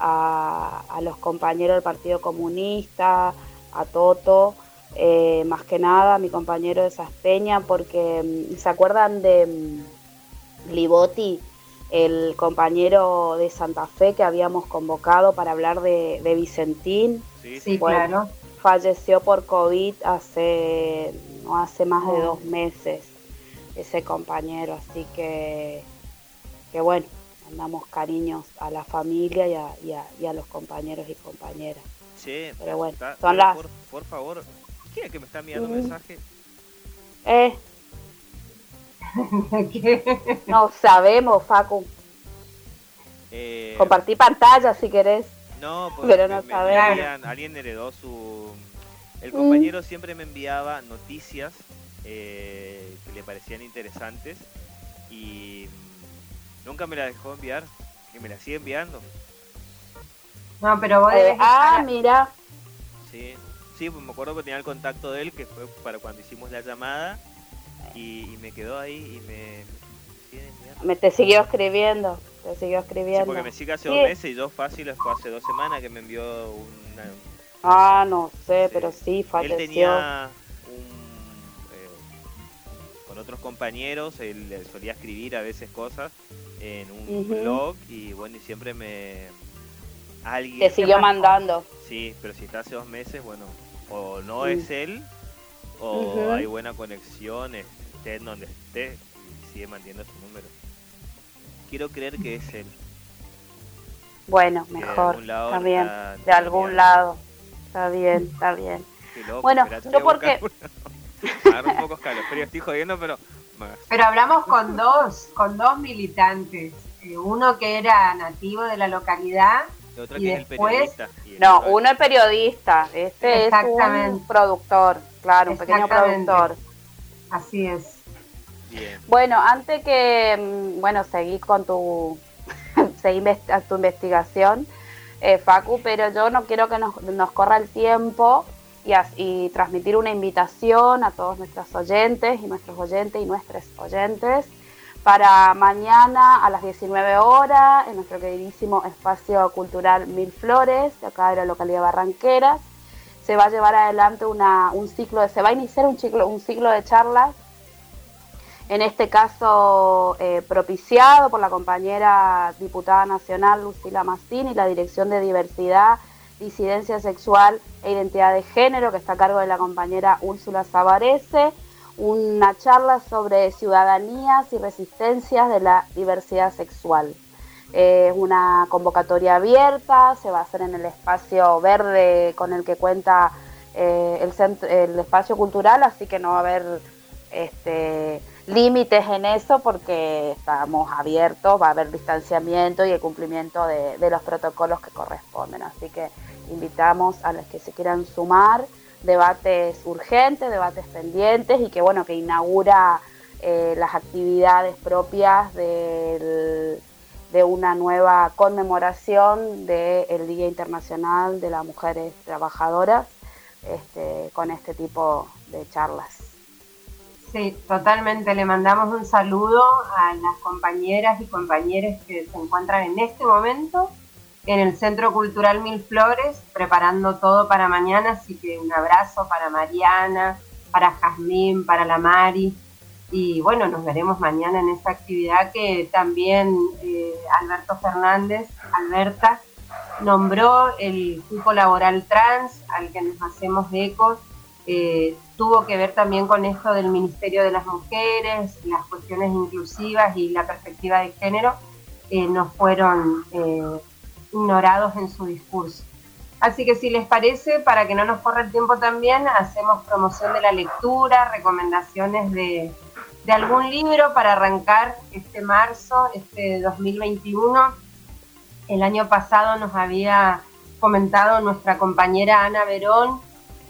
A: a, los compañeros del Partido Comunista, a Toto, eh, más que nada a mi compañero de Saspeña, porque em, se acuerdan de em, Libotti, el compañero de Santa Fe que habíamos convocado para hablar de, Vicentín.
C: Sí, claro.
A: Falleció por COVID hace, no hace más de oh. dos meses ese compañero, así que, que bueno, mandamos cariños a la familia y a, y a, los compañeros y compañeras.
B: Sí,
A: pero bueno, son las...
B: Por, favor, ¿quién es que me está enviando un mensaje?
A: Eh. no sabemos, Facu. Eh, Compartí pantalla si querés.
B: No, pero no sabemos. alguien heredó su... El compañero siempre me enviaba noticias eh, que le parecían interesantes y mm, nunca me la dejó enviar y me la sigue enviando.
C: No, pero vos
A: Eh,
C: debes
A: ah,
C: estar-
A: mira,
B: Sí, sí, pues me acuerdo que tenía el contacto de él, que fue para cuando hicimos la llamada, y, y me quedó ahí y me... me sigue enviando.
A: me te siguió escribiendo, te siguió
B: Sí,
A: escribiendo.
B: porque me sigue hace
A: Sí.
B: dos meses y yo fácil fue hace dos semanas que me envió una...
A: Ah, no sé,
B: Sí.
A: pero sí,
B: Él
A: falleció.
B: tenía un... eh, con otros compañeros, él solía escribir a veces cosas en un blog y bueno, y siempre me... Alguien...
A: Te siguió mandando.
B: Sí, pero si está hace dos meses, bueno, o no es él, o hay buena conexión, esté en donde esté, y sigue manteniendo su número. Quiero creer que es él.
A: Bueno,
B: que de
A: mejor,
B: algún lado
A: está
B: lo
A: bien,
B: está
A: de algún lado. Está bien, está bien.
B: Qué loco,
A: Bueno,
B: espera,
A: yo porque-.
B: Agarro un poco escalofrío, estoy jodiendo, pero...
C: Pero hablamos con dos, con dos militantes. Eh, uno que era nativo de la localidad
B: Y otro
C: y
B: que es el
C: después-
B: periodista. y el
A: No, uno es periodista, este es un productor, claro, un pequeño productor.
C: Así es.
B: Bien.
A: Bueno, antes que, mm, bueno, seguí con tu, a tu investigación, eh, Facu, pero yo no quiero que nos, nos corra el tiempo y, y transmitir una invitación a todos nuestros oyentes y nuestros oyentes y nuestros oyentes para mañana a las 19 horas en nuestro queridísimo espacio cultural Mil Flores, de acá de la localidad de Barranqueras. Se va a llevar adelante una, un ciclo, de, se va a iniciar un ciclo, un ciclo de charlas en este caso eh, propiciado por la compañera diputada nacional Lucila Massini y la Dirección de Diversidad, Disidencia Sexual e Identidad de Género, que está a cargo de la compañera Úrsula Sabarese, una charla sobre ciudadanías y resistencias de la diversidad sexual. Eh, Es una convocatoria abierta, se va a hacer en el espacio verde con el que cuenta eh, el, centro- el espacio cultural, así que no va a haber este, límites en eso porque estamos abiertos, va a haber distanciamiento y el cumplimiento de, los protocolos que corresponden. Así que invitamos a los que se quieran sumar, debates urgentes, debates pendientes y que bueno, que inaugura eh, las actividades propias del- de una nueva conmemoración del Día Internacional de las Mujeres Trabajadoras este, con este tipo de charlas.
C: Sí, totalmente. Le mandamos un saludo a las compañeras y compañeros que se encuentran en este momento en el Centro Cultural Mil Flores, preparando todo para mañana. Así que un abrazo para Mariana, para Jazmín, para la Mari. Y bueno, nos veremos mañana en esta actividad que también eh, Alberto Fernández, Alberta, nombró el cupo laboral trans al que nos hacemos eco eh, tuvo que ver también con esto del Ministerio de las Mujeres, las cuestiones inclusivas y la perspectiva de género, eh, no fueron eh, ignorados en su discurso. Así que si les parece, para que no nos corra el tiempo también, hacemos promoción de la lectura, recomendaciones de, de algún libro para arrancar este marzo, este 2021. El año pasado nos había comentado nuestra compañera Ana Verón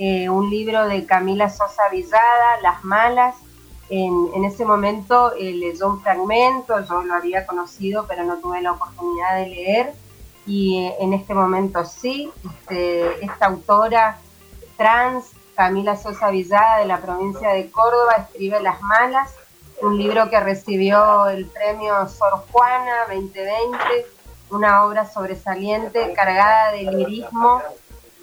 C: eh, un libro de Camila Sosa Villada, Las Malas. En, ese momento eh, leyó un fragmento, yo lo había conocido, pero no tuve la oportunidad de leer. Y eh, en este momento sí, este, esta autora trans, Camila Sosa Villada, de la provincia de Córdoba, escribe Las Malas, un libro que recibió el premio Sor Juana 2020, una obra sobresaliente cargada de lirismo,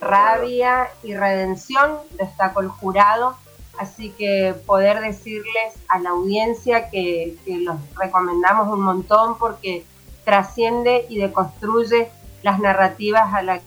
C: rabia y redención, destacó el jurado, así que poder decirles a la audiencia que, que los recomendamos un montón porque trasciende y deconstruye las narrativas a las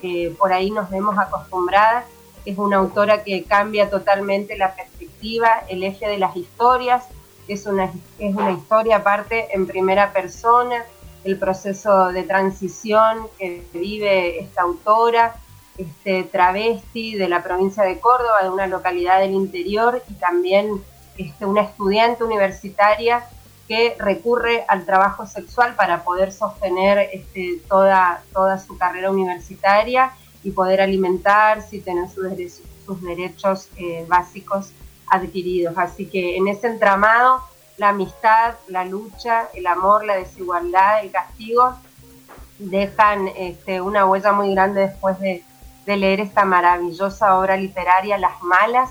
C: que por ahí nos vemos acostumbradas. Es una autora que cambia totalmente la perspectiva, el eje de las historias. Es una, es una historia aparte en primera persona, el proceso de transición que vive esta autora, este, travesti de la provincia de Córdoba, de una localidad del interior, y también este, una estudiante universitaria que recurre al trabajo sexual para poder sostener este, toda, toda su carrera universitaria y poder alimentarse y tener sus derechos, eh, básicos adquiridos. Así que en ese entramado, la amistad, la lucha, el amor, la desigualdad, el castigo, dejan este, una huella muy grande después de, leer esta maravillosa obra literaria, Las Malas,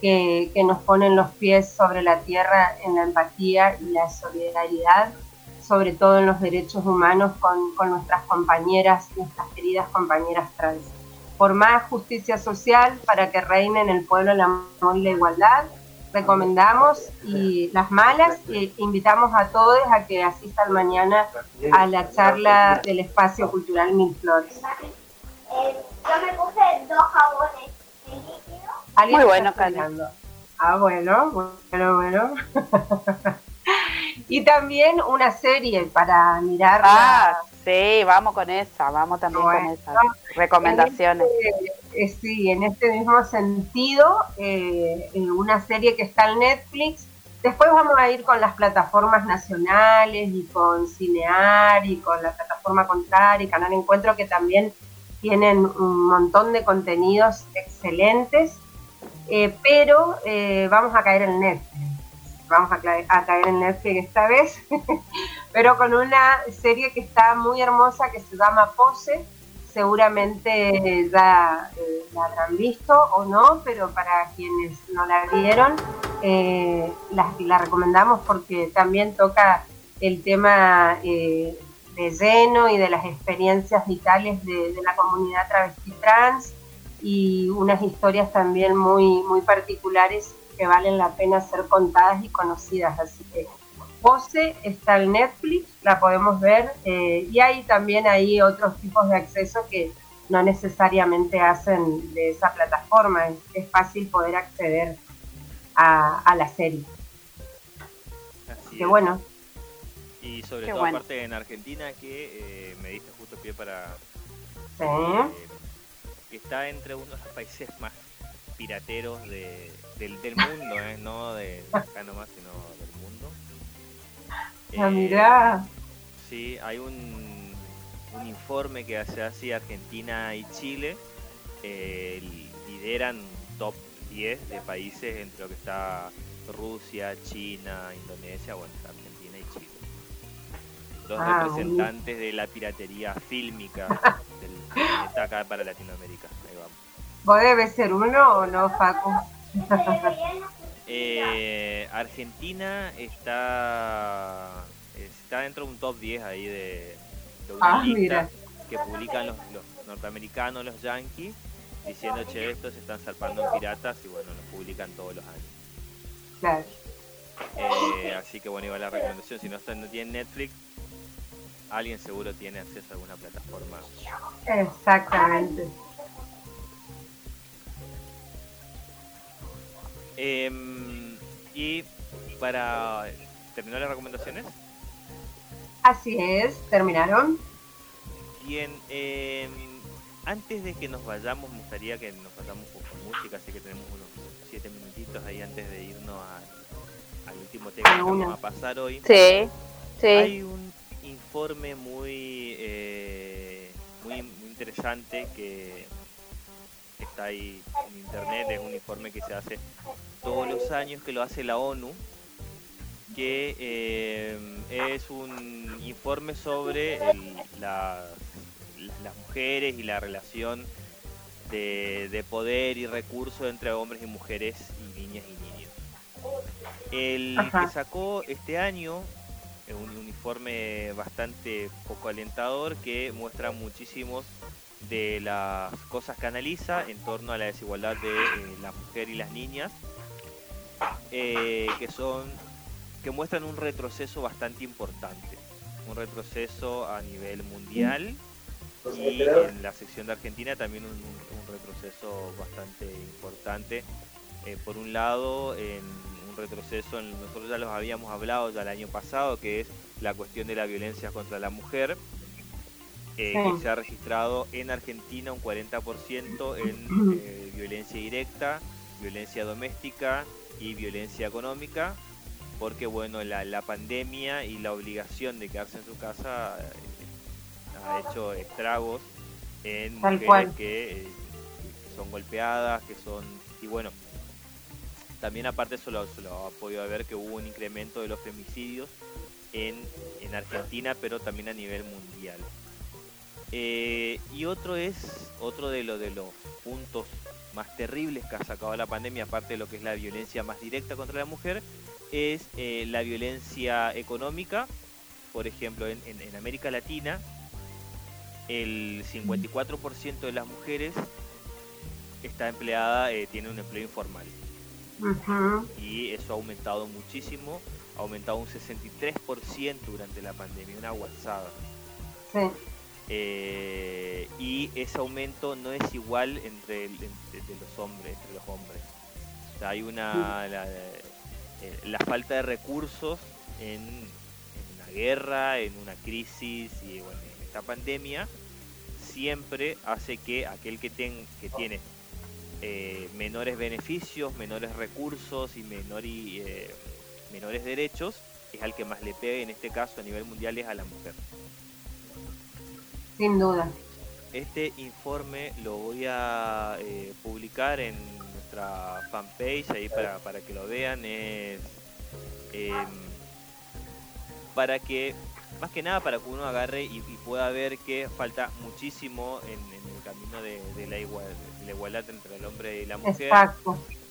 C: que, nos ponen los pies sobre la tierra en la empatía y la solidaridad, sobre todo en los derechos humanos con, con nuestras compañeras, nuestras queridas compañeras trans. Por más justicia social, para que reine en el pueblo el amor y la igualdad, recomendamos y las malas invitamos a todos a que asistan mañana a la charla del espacio cultural Mil Flores.
A: Yo me puse dos jabones Muy bueno, Carlos.
C: Ah, bueno, bueno, bueno. y también una serie para mirar.
A: Ah, sí, vamos con esa, vamos también con esa. Recomendaciones.
C: Eh, sí, en este mismo sentido, eh, una serie que está en Netflix. Después vamos a ir con las plataformas nacionales y con Cinear y con la plataforma Contraria y Canal Encuentro que también tienen un montón de contenidos excelentes, eh, pero eh, vamos a caer en Netflix. Vamos a, caer en Netflix esta vez, pero con una serie que está muy hermosa que se llama Pose, seguramente ya eh, la habrán visto o no, pero para quienes no la vieron, la, recomendamos porque también toca el tema de lleno y de las experiencias vitales de, la comunidad travesti trans y unas historias también muy, muy particulares que valen la pena ser contadas y conocidas. Así que Pose está en Netflix, la podemos ver eh, y hay también ahí otros tipos de acceso que no necesariamente hacen de esa plataforma, es, fácil poder acceder a, la serie.
B: Así
C: que bueno.
B: Y sobre todo aparte en Argentina que eh, me diste justo pie para...
C: ¿Sí? Eh,
B: está entre uno de los países más pirateros del, mundo, no de acá nomás, sino
C: Ah, mira.
B: Sí, hay un, un informe que hace así Argentina y Chile. Eh, lideran top 10 de países entre lo que está Rusia, China, Indonesia, bueno, Chile. Dos ah, representantes de la piratería fílmica del planeta acá para Latinoamérica. Ahí vamos.
C: ¿Vos debes ser uno o no, Facu?
B: Eh, Argentina está está dentro de un top 10 ahí de, una ah, lista que publican los, norteamericanos, los yankees, diciendo, che, estos se están salpando en piratas y bueno, los publican todos los años.
C: Claro.
B: Eh, así que bueno, iba la recomendación, si no, está, no tienen Netflix, alguien seguro tiene acceso a alguna plataforma.
C: Exactamente.
B: Em, y para terminar las recomendaciones.
C: Así es, terminaron.
B: Bien, em, antes de que nos vayamos, me gustaría que nos vayamos con música, así que tenemos unos siete minutitos ahí antes de irnos al último tema que vamos a pasar hoy.
A: Sí, sí.
B: Hay un informe muy, eh, muy interesante que está ahí en internet, es un informe que se hace todos los años, que lo hace la ONU, que eh, es un informe sobre las mujeres y la relación de, poder y recursos entre hombres y mujeres y niñas y niños. El que sacó este año un informe bastante poco alentador que muestra muchísimos de las cosas que analiza en torno a la desigualdad de eh, la mujer y las niñas, eh, que son que muestran un retroceso bastante importante, un retroceso a nivel mundial y en la sección de Argentina también un, retroceso bastante importante. Eh, por un lado, en retroceso, en, nosotros ya los habíamos hablado ya el año pasado, que es la cuestión de la violencia contra la mujer, eh, que se ha registrado en Argentina un 40% en eh, violencia directa, violencia doméstica y violencia económica, porque bueno, la, pandemia y la obligación de quedarse en su casa eh, ha hecho estragos en mujeres que, son golpeadas, que son... Y bueno, también aparte eso lo, se lo ha podido ver que hubo un incremento de los femicidios en, en Argentina, pero también a nivel mundial. Eh, y otro es, otro de, lo, de los puntos más terribles que ha sacado la pandemia, aparte de lo que es la violencia más directa contra la mujer, es eh, la violencia económica. Por ejemplo, en, América Latina, el 54% de las mujeres está empleada, eh, tiene un empleo informal. Y eso ha aumentado muchísimo, ha aumentado un 63% durante la pandemia, una guasada. Sí. Eh, y ese aumento no es igual entre, los hombres, entre los hombres. hay una eh, la, falta de recursos en, una guerra, en una crisis y en esta pandemia siempre hace que aquel que, ten, que tiene eh, menores beneficios, menores recursos y, menor y menores derechos es al que más le pega en este caso a nivel mundial es a la mujer.
C: Sin duda.
B: Este informe lo voy a eh, publicar en nuestra fanpage ahí para, para que lo vean. Es em, para que, más que nada, para que uno agarre y, pueda ver que falta muchísimo en, el camino de, la igualdad, entre el hombre y la mujer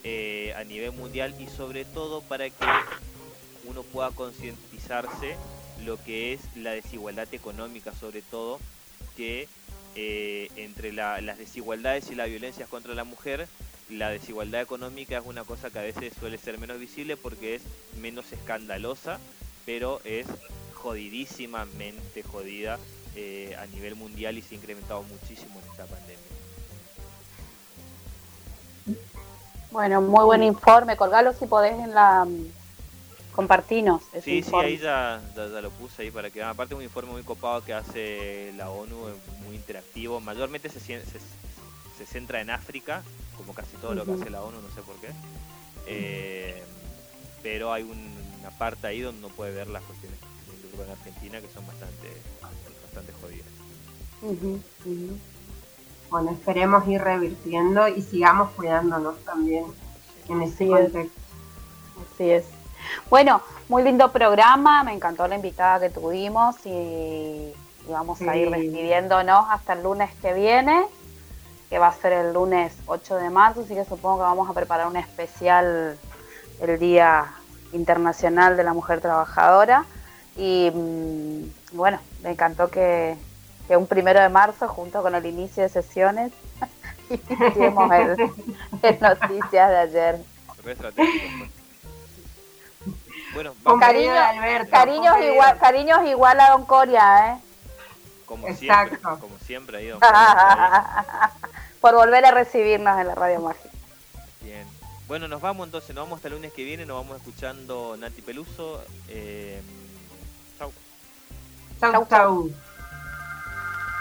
B: eh, a nivel mundial y sobre todo para que uno pueda concientizarse lo que es la desigualdad económica sobre todo que eh, entre las desigualdades y las violencias contra la mujer, la desigualdad económica es una cosa que a veces suele ser menos visible porque es menos escandalosa, pero es jodidísimamente jodida eh, a nivel mundial y se ha incrementado muchísimo en esta pandemia.
A: Bueno, muy buen informe. Colgalo si podés en la, compartinos.
B: sí, sí, ahí ya, lo puse ahí para que aparte un informe muy copado que hace la ONU, muy interactivo, mayormente se, se, centra en África, como casi todo lo que hace la ONU, no sé por qué. Eh, pero hay una parte ahí donde uno puede ver las cuestiones que en Argentina que son bastante, bastante jodidas.
C: Bueno, esperemos ir revirtiendo y sigamos cuidándonos también en ese contexto.
A: Así es. Bueno, muy lindo programa, me encantó la invitada que tuvimos y, vamos a ir despidiéndonos hasta el lunes que viene, que va a ser el lunes 8 de marzo, así que supongo que vamos a preparar un especial el Día Internacional de la Mujer Trabajadora. Y mm, bueno, me encantó que, un primero de marzo, junto con el inicio de sesiones, hicimos el, noticias de ayer.
B: Bueno,
A: cariño, cariños, igual, cariños igual a Don Coria, ¿eh?
B: Como siempre, como siempre ahí,
A: Por volver a recibirnos en la Radio Mágica.
B: Bien. Bueno, nos vamos entonces, nos vamos hasta el lunes que viene, nos vamos escuchando Nati Peluso. Eh, chau.
C: Chau, chau.